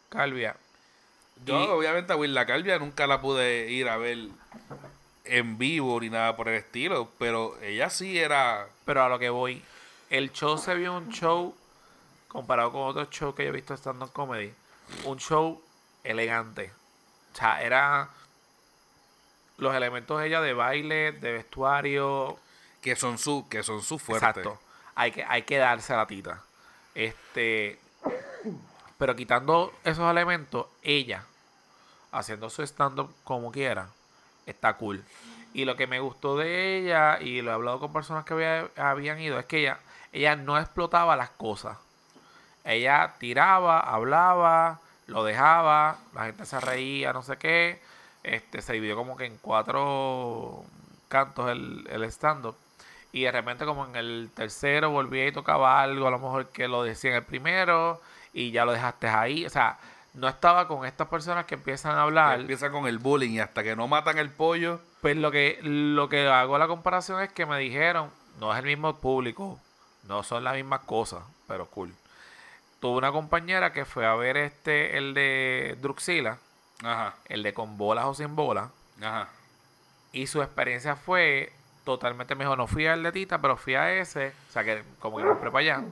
Calvia. yo Y- obviamente a Willa Calvia nunca la pude ir a ver en vivo ni nada por el estilo. Pero ella sí era. Pero a lo que voy, el show se vio un show, comparado con otros shows que yo he visto estando en comedy, un show elegante. O sea, era los elementos de ella de baile, de vestuario, Que son su, que son su fuerte. Exacto. Hay que, hay que darse la tita. Este. Pero quitando esos elementos, ella, haciendo su stand-up como quiera, está cool. Y lo que me gustó de ella, y lo he hablado con personas que había- habían ido, es que ella, ella no explotaba las cosas. Ella tiraba, hablaba, lo dejaba, la gente se reía, no sé qué. Este, se dividió como que en cuatro cantos el, el stand-up. Y de repente como en el tercero volvía y tocaba algo, a lo mejor que lo decía en el primero, y ya lo dejaste ahí. O sea, no estaba con estas personas que empiezan a Que hablar. empieza con el bullying y hasta que no matan el pollo. Pues lo que, lo que hago la comparación es que me dijeron, no es el mismo público, no son las mismas cosas, pero cool. Tuve una compañera que fue a ver este, el de Druxila, Ajá, el de con bolas o sin bolas, ajá. y su experiencia fue totalmente mejor. No fui al de Tita, pero fui a ese, o sea que como que me para allá.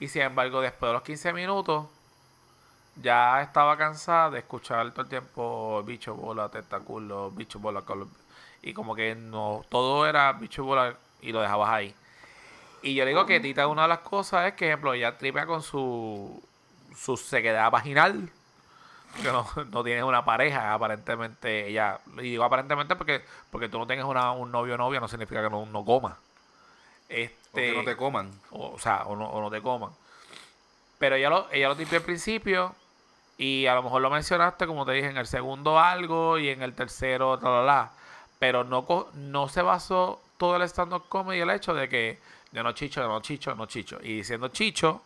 Y sin embargo, después de los 15 minutos, ya estaba cansada de escuchar todo el tiempo bicho, bola, tentaculo, bicho, bola, colo- y como que no, todo era bicho, bola y lo dejabas ahí. Y yo le digo que Tita una de las cosas es que, ejemplo, ella tripea con su, su sequedad vaginal, que no, no tienes una pareja, aparentemente ella, y digo aparentemente porque, porque tú no tengas una, un novio o novia no significa que no, no coma. O que Este, no te coman. o, o sea, o no, o no te coman. Pero ella lo, ella lo tipió al principio y a lo mejor lo mencionaste, como te dije, en el segundo algo y en el tercero, la, la, la. Pero no, no se basó todo el stand-up comedy el hecho de que yo no chicho, yo no chicho, no chicho. Y diciendo chicho,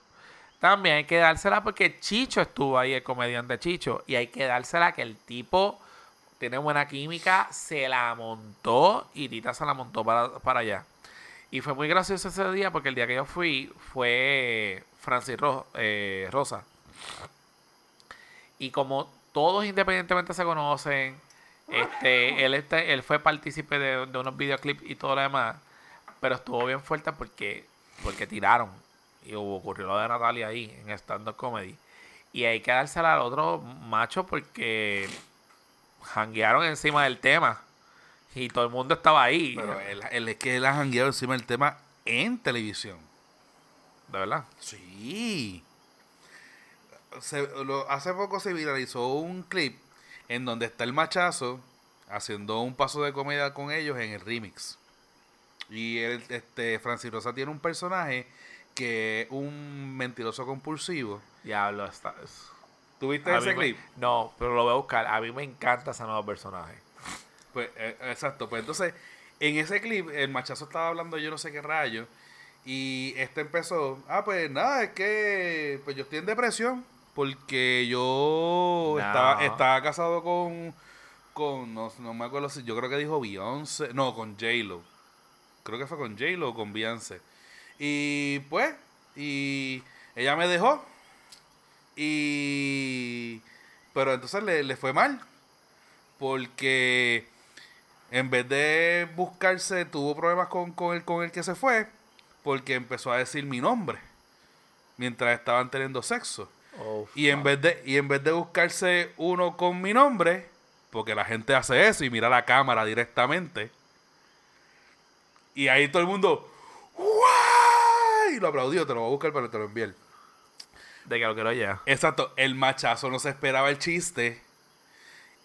también hay que dársela porque Chicho estuvo ahí, el comediante Chicho. Y hay que dársela que el tipo tiene buena química, se la montó y Tita se la montó para, para allá. Y fue muy gracioso ese día porque el día que yo fui fue Francis Ro- eh, Rosa. Y como todos independientemente se conocen, este, él, este, él fue partícipe de, de unos videoclips y todo lo demás, pero estuvo bien fuerte porque, porque tiraron. Y hubo, ocurrió lo de Natalia ahí en stand-up comedy. Y hay que dársela al otro macho porque janguearon encima del tema. Y todo el mundo estaba ahí. Pero él, él es que él ha jangueado encima del tema en televisión. de verdad. Sí. Se- lo- hace poco se viralizó un clip en donde está el machazo haciendo un paso de comedia con ellos en el remix. Y él, este, Francis Rosa tiene un personaje que es un mentiroso compulsivo. Diablo, está. es- ¿Tuviste a ese me- clip? no, pero lo voy a buscar. A mí me encanta ese nuevo personaje. Pues, eh, exacto. Pues entonces, en ese clip, el machazo estaba hablando yo no sé qué rayo. Y este empezó, ah, pues nada, es que pues yo estoy en depresión. Porque yo No. estaba, estaba casado con, con no, no me acuerdo si, yo creo que dijo Beyoncé, no, con J-Lo. Creo que fue con J-Lo o con Beyoncé. Y pues, y ella me dejó. Y, pero entonces le, le fue mal. Porque en vez de buscarse, tuvo problemas con, con, el, con el que se fue, porque empezó a decir mi nombre mientras estaban teniendo sexo. Oh, Y en vez de, y en vez de buscarse uno con mi nombre, porque la gente hace eso y mira la cámara directamente. Y ahí todo el mundo, ¡guay! Y lo aplaudió, te lo voy a buscar para que te lo envíe. De que lo quiero ya. Exacto, el machazo no se esperaba el chiste.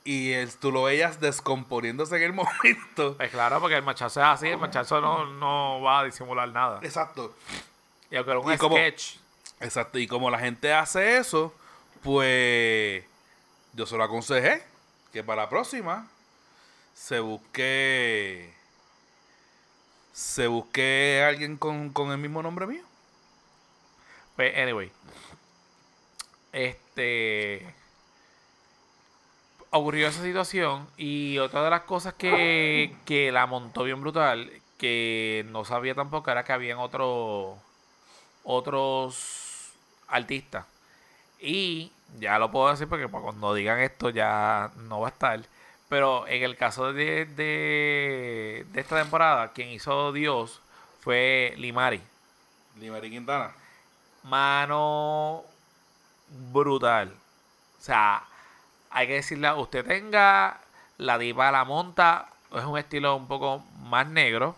Y él, tú lo veías descomponiéndose en el momento. Pues claro, porque el machazo es así, el machazo no, no va a disimular nada. Exacto. Y aunque era un Y como- sketch, Exacto, y como la gente hace eso, pues yo se lo aconsejé que para la próxima se busque se busque alguien con, con el mismo nombre mío. pues anyway. Este ocurrió esa situación y otra de las cosas que, que la montó bien brutal, que no sabía tampoco, era que habían otro, otros artistas. Y ya lo puedo decir porque para cuando digan esto ya no va a estar. Pero en el caso de, de, de esta temporada, quien hizo Dios fue Limari. Limari Quintana. Mano brutal. O sea, hay que decirle, usted tenga la diva la monta, es un estilo un poco más negro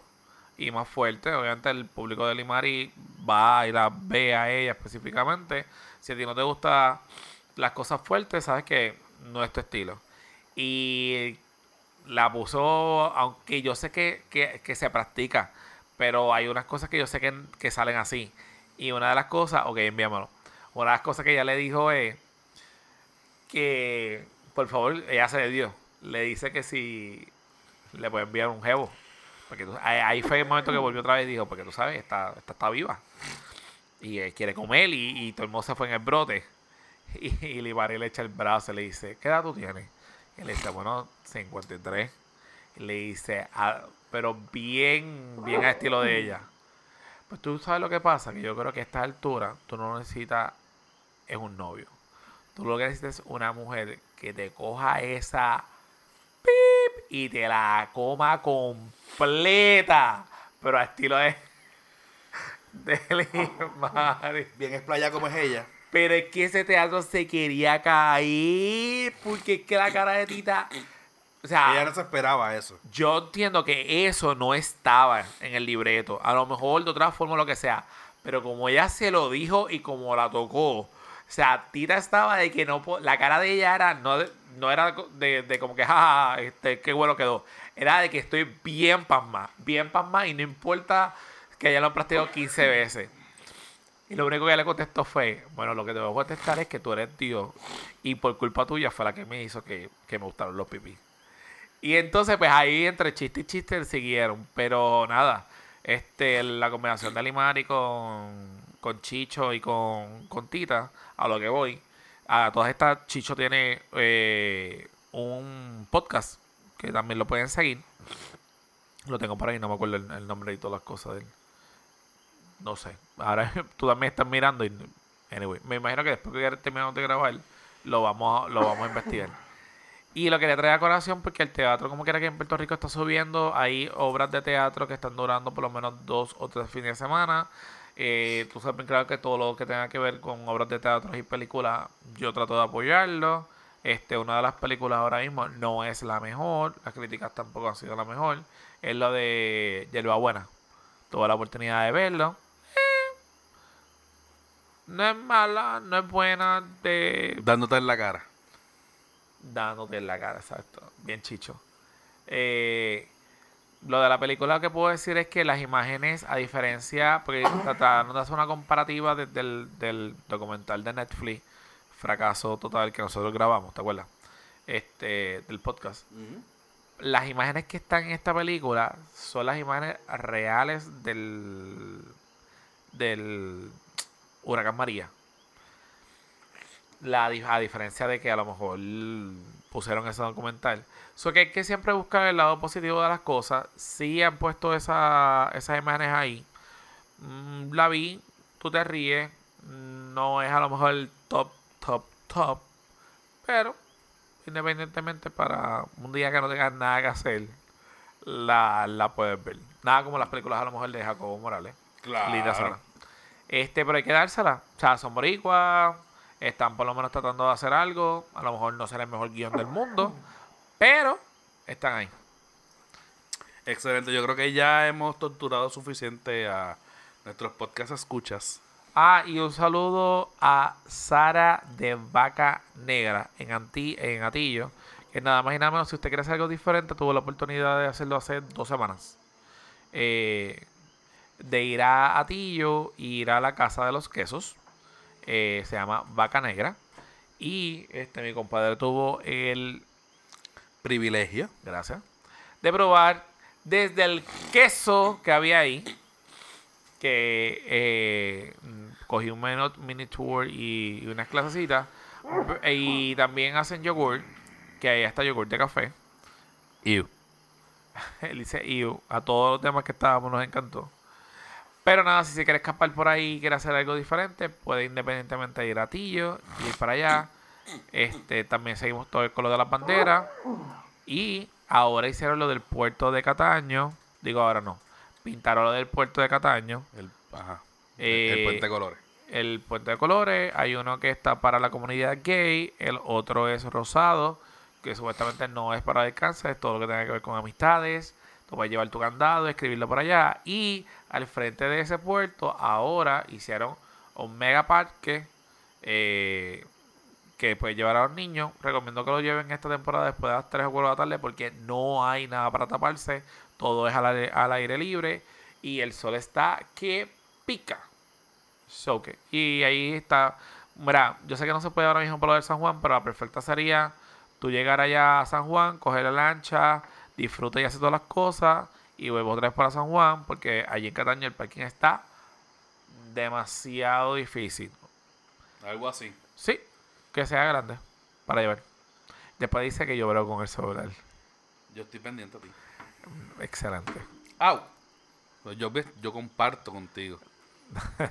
y más fuerte. Obviamente el público de Limari va y la ve a ella específicamente. Si a ti no te gustan las cosas fuertes, sabes que no es tu estilo. Y la puso, aunque yo sé que, que- que se practica, pero hay unas cosas que yo sé que, que salen así. Y una de las cosas, ok, envíamelo. Una de las cosas que ella le dijo es que, por favor, ella se le dio. Le dice que si le puede enviar un jevo. Ahí, fue el momento que volvió otra vez y dijo, porque tú sabes, esta está viva. Y eh, quiere comer y, y mundo se fue en el brote. Y, y Libari le echa el brazo y le dice, ¿qué edad tú tienes? Y le dice, bueno, 53. Y le dice, "Ah, pero bien, bien a estilo de ella. Pues tú sabes lo que pasa, que yo creo que a esta altura tú no necesitas es un novio. Tú lo que necesitas es una mujer que te coja esa pip y te la coma completa. Pero a estilo de de. Bien es playa como es ella. Pero es que ese teatro se quería caer. Porque es que la cara de Tita. O sea, Ella no se esperaba eso. yo entiendo que eso no estaba en el libreto. A lo mejor de otra forma, lo que sea. Pero como ella se lo dijo y como la tocó. O sea, Tita estaba de que no. La cara de ella era. No, no era de, de como que, jaja, este, qué bueno quedó. Era de que estoy bien pasma. Bien pasma y no importa que ella lo ha practicado 15 veces. Y lo único que le contestó fue: Bueno, lo que te voy a contestar es que tú eres Dios. Y por culpa tuya fue la que me hizo que, que me gustaron los pipí. Y entonces, pues ahí entre chiste y chiste siguieron. Pero nada, este, la combinación de Alimari con, con Chicho y con, con Tita, a lo que voy. A todas estas, Chicho tiene eh, un podcast que también lo pueden seguir. Lo tengo por ahí, no me acuerdo el, nombre y todas las cosas de él. No sé. Ahora tú también estás mirando y. Anyway, me imagino que después que ya terminamos de grabar, lo vamos lo vamos a investigar. Y lo quería traer a colación porque el teatro, como quiera que en Puerto Rico está subiendo, hay obras de teatro que están durando por lo menos dos o tres fines de semana. Eh, tú sabes claro que todo lo que tenga que ver con obras de teatro y películas, yo trato de apoyarlo. Este, una de las películas ahora mismo no es la mejor, las críticas tampoco han sido la mejor. Es lo de Yerba Buena. Tuve la oportunidad de verlo. Eh, no es mala, no es buena, de, Dándote en la cara. dándote en la cara, exacto. Bien chicho. Eh, lo de la película que puedo decir es que las imágenes, a diferencia, porque trataron de hacer una comparativa de- del, del documental de Netflix, fracaso total que nosotros grabamos, ¿te acuerdas? Este, del podcast. Las imágenes que están en esta película son las imágenes reales del, del huracán María. La, a diferencia de que a lo mejor pusieron ese documental. So que hay que siempre buscar el lado positivo de las cosas. Sí han puesto esa, esas imágenes ahí. Mm, la vi, tú te ríes. No es a lo mejor el top, top, top. Pero, independientemente para un día que no tengas nada que hacer, la, la puedes ver. Nada como las películas a lo mejor de Jacobo Morales. Claro. Linda zona. Este, pero hay que dársela. O sea, son boricuas. Están por lo menos tratando de hacer algo. A lo mejor no será el mejor guion del mundo. Pero están ahí. Excelente. Yo creo que ya hemos torturado suficiente a nuestros podcast escuchas. Ah, y un saludo a Sara de Vaca Negra en, Anti en Atillo. Que nada más y nada menos, si usted quiere hacer algo diferente, tuvo la oportunidad de hacerlo hace dos semanas. Eh, de ir a Atillo y ir a la Casa de los Quesos. Eh, se llama Vaca Negra. Y este mi compadre tuvo el Privilegio. gracias, de probar desde el queso que había ahí, que eh, cogí un mini, mini tour y, y unas clasecitas, b- y también hacen yogur, que ahí está yogur de café. Ew. Él dice, "Iu", a todos los demás que estábamos nos encantó. Pero nada, si se quiere escapar por ahí y quiere hacer algo diferente, puede independientemente ir a Tillo y ir para allá. Este, también seguimos todo el color de las banderas. Y ahora hicieron lo del puerto de Cataño. Digo ahora no. Pintaron lo del puerto de Cataño. El, ajá. Eh, el puente de colores. El puente de colores. Hay uno que está para la comunidad gay. El otro es rosado. Que supuestamente no es para el cáncer. Es todo lo que tenga que ver con amistades. Tú puedes llevar tu candado, escribirlo por allá. Y al frente de ese puerto, ahora hicieron un mega parque. eh, que puedes llevar a los niños. Recomiendo que lo lleven esta temporada después de las 3 o 4 de la tarde porque no hay nada para taparse. Todo es al aire, libre y el sol está que pica. So que- y ahí está. Mira, yo sé que no se puede ahora mismo por lo del San Juan, pero la perfecta sería tú llegar allá a San Juan, coger la lancha, disfruta y hacer todas las cosas y vuelvo otra vez para San Juan porque allí en Cataño el parking está demasiado difícil. Algo así. Sí, que sea grande para llevar. Después dice que yo veo con el celular. Yo estoy pendiente a ti. Excelente. ¡Au! Pues yo, yo comparto contigo.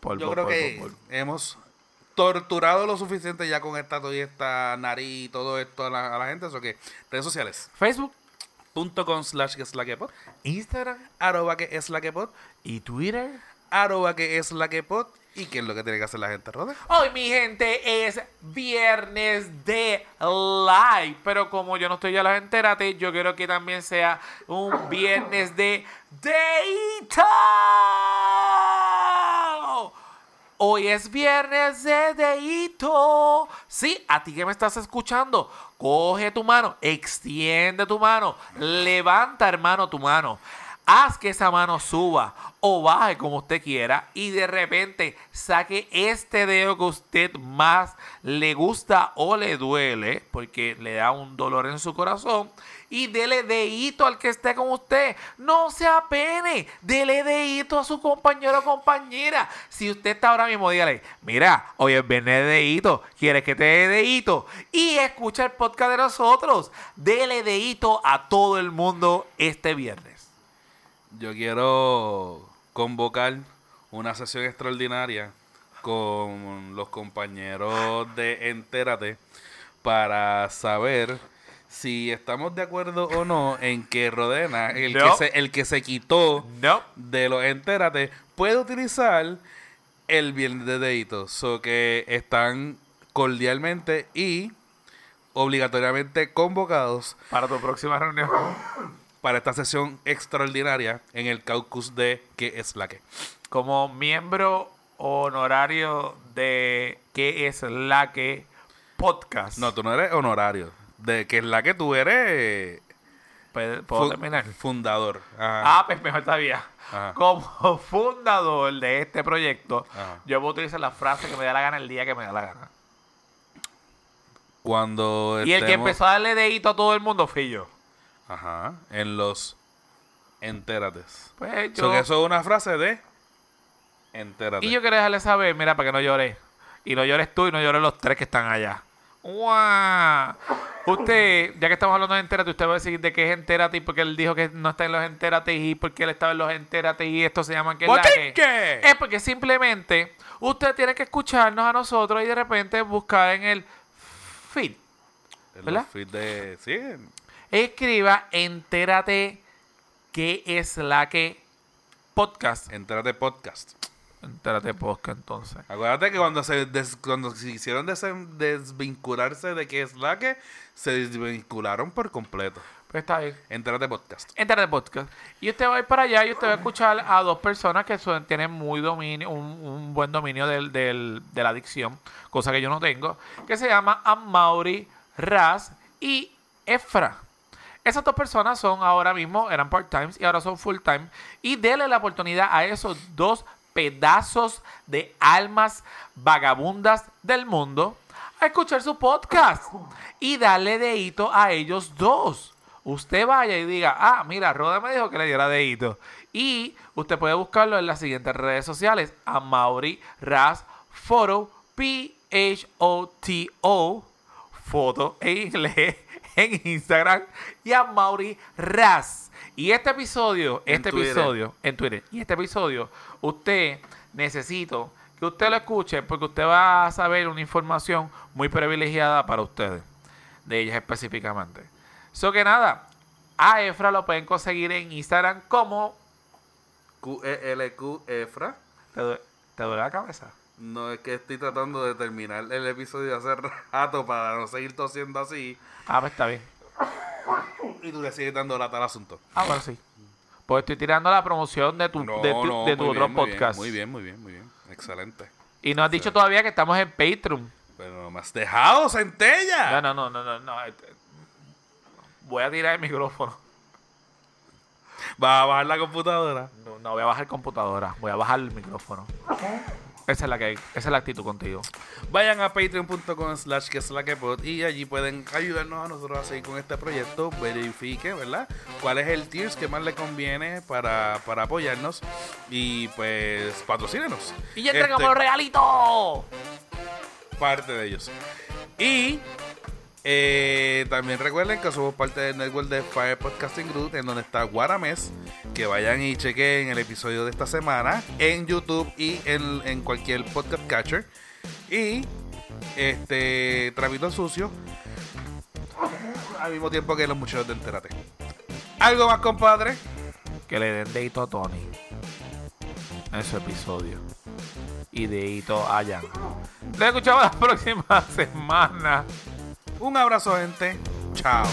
Polvo, Yo creo polvo, que polvo. hemos torturado lo suficiente ya con esta, y esta nariz y todo esto a la, a la gente. Eso que redes sociales. Facebook, Punto com slash que es la que pod. Instagram Arroba que es la que pod. y Twitter. arroba que es la que pod. ¿Y qué es lo que tiene que hacer la gente, Roder? Hoy, mi gente, es viernes de live. Pero como yo no estoy ya las entérate, yo quiero que también sea un viernes de Deito. Hoy es viernes de Deito. Sí, a ti que me estás escuchando, coge tu mano, extiende tu mano, levanta, hermano, tu mano. Haz que esa mano suba o baje como usted quiera y de repente saque este dedo que usted más le gusta o le duele porque le da un dolor en su corazón y dele dedito al que esté con usted. No se apene, dele dedito a su compañero o compañera. Si usted está ahora mismo, dígale, mira, hoy es viernes de dedito, ¿quieres que te dé dedito? Y escucha el podcast de nosotros. Dele dedito a todo el mundo este viernes. Yo quiero convocar una sesión extraordinaria con los compañeros de Entérate para saber si estamos de acuerdo o no en que Rodena, el, No. que, se, el que se quitó No. de los Entérate, puede utilizar el viernes de deditos. So que están cordialmente y obligatoriamente convocados Para tu próxima reunión. Para esta sesión extraordinaria en el caucus de ¿Qué es la que? Como miembro honorario de ¿Qué es la que? Podcast. No, tú no eres honorario. De ¿Qué es la que tú eres? ¿Puedo, puedo fu- terminar? Fundador. Ajá. Ah, pues mejor todavía. Ajá. Como fundador de este proyecto, Ajá. yo voy a utilizar la frase que me da la gana el día que me da la gana. Cuando Y el que empezó a darle dedito a todo el mundo fui yo. Ajá. En los entérates. Pues So yo. que eso es una frase de entérate. Y yo quiero dejarle saber, mira, para que no llore. Y no llores tú y no lloren los tres que están allá. ¡Guau! Usted, ya que estamos hablando de Entérate, usted va a decir de qué es Entérate y porque él dijo que no está en los Entérate y porque él estaba en los Entérate y esto se llama que. ¡Botique! Es porque simplemente usted tiene que escucharnos a nosotros y de repente buscar en el feed. En ¿verdad? los feeds de... Sí. Escriba Entérate qué es la que podcast. Entérate podcast. Entérate podcast entonces. Acuérdate que cuando se des- cuando se hicieron desen- desvincularse de que es la que, se desvincularon por completo. Pues está bien. Entérate podcast. Entérate podcast. Y usted va a ir para allá y usted va a escuchar a dos personas que son- tienen muy dominio, un, un buen dominio del, del- de la adicción, cosa que yo no tengo, que se llama Amaury, Raz y Efra. Esas dos personas son ahora mismo, eran part-times y ahora son full-time. Y dele la oportunidad a esos dos pedazos de almas vagabundas del mundo a escuchar su podcast y darle dedito a ellos dos. Usted vaya y diga, ah, mira, Roda me dijo que le diera dedito. Y usted puede buscarlo en las siguientes redes sociales. A Mauri Raz Photo, P-H-O-T-O, foto en inglés, en Instagram. Y a Mauri Raz. Y este episodio, En este Twitter. episodio, en Twitter, y este episodio, usted necesito que usted lo escuche porque usted va a saber una información muy privilegiada para ustedes, de ellas específicamente. So que nada, a Efra lo pueden conseguir en Instagram como... QELQ Efra. ¿Te, due- te duele la cabeza? No es que estoy tratando de terminar el episodio hace rato para no seguir tosiendo así. Ah, pues está bien. Y tú le sigues dando lata al asunto. Ah, bueno, sí. Pues estoy tirando la promoción de tu, No, de tu, no, de tu muy otro bien, podcast. Muy bien, muy bien, muy bien. Excelente. Y no has dicho todavía que estamos en Patreon. Pero no me has dejado, centella. No, no, no, no, no. no, este, Voy a tirar el micrófono. ¿Vas a bajar la computadora? No, no voy a bajar computadora. Voy a bajar el micrófono. Esa es la que, esa es la actitud contigo. Vayan a patreon.com slash que es la que pod y allí pueden ayudarnos a nosotros a seguir con este proyecto. Verifique, ¿verdad? Cuál es el tiers que más le conviene para, para apoyarnos. Y pues patrocínenos. Y ya Este, entregamos los regalitos. parte de ellos. Y eh, también recuerden que somos parte del network de Fire Podcasting Group, en donde está Guarames. Que vayan y chequen el episodio de esta semana en YouTube y en, en cualquier podcast catcher. Y este Trapito Sucio al mismo tiempo que los muchachos de Entérate. ¿Algo más, compadre? Que le den dedito a Tony. en su episodio. Ideito Allan. Nos escuchamos la próxima semana. Un abrazo, gente. Chao.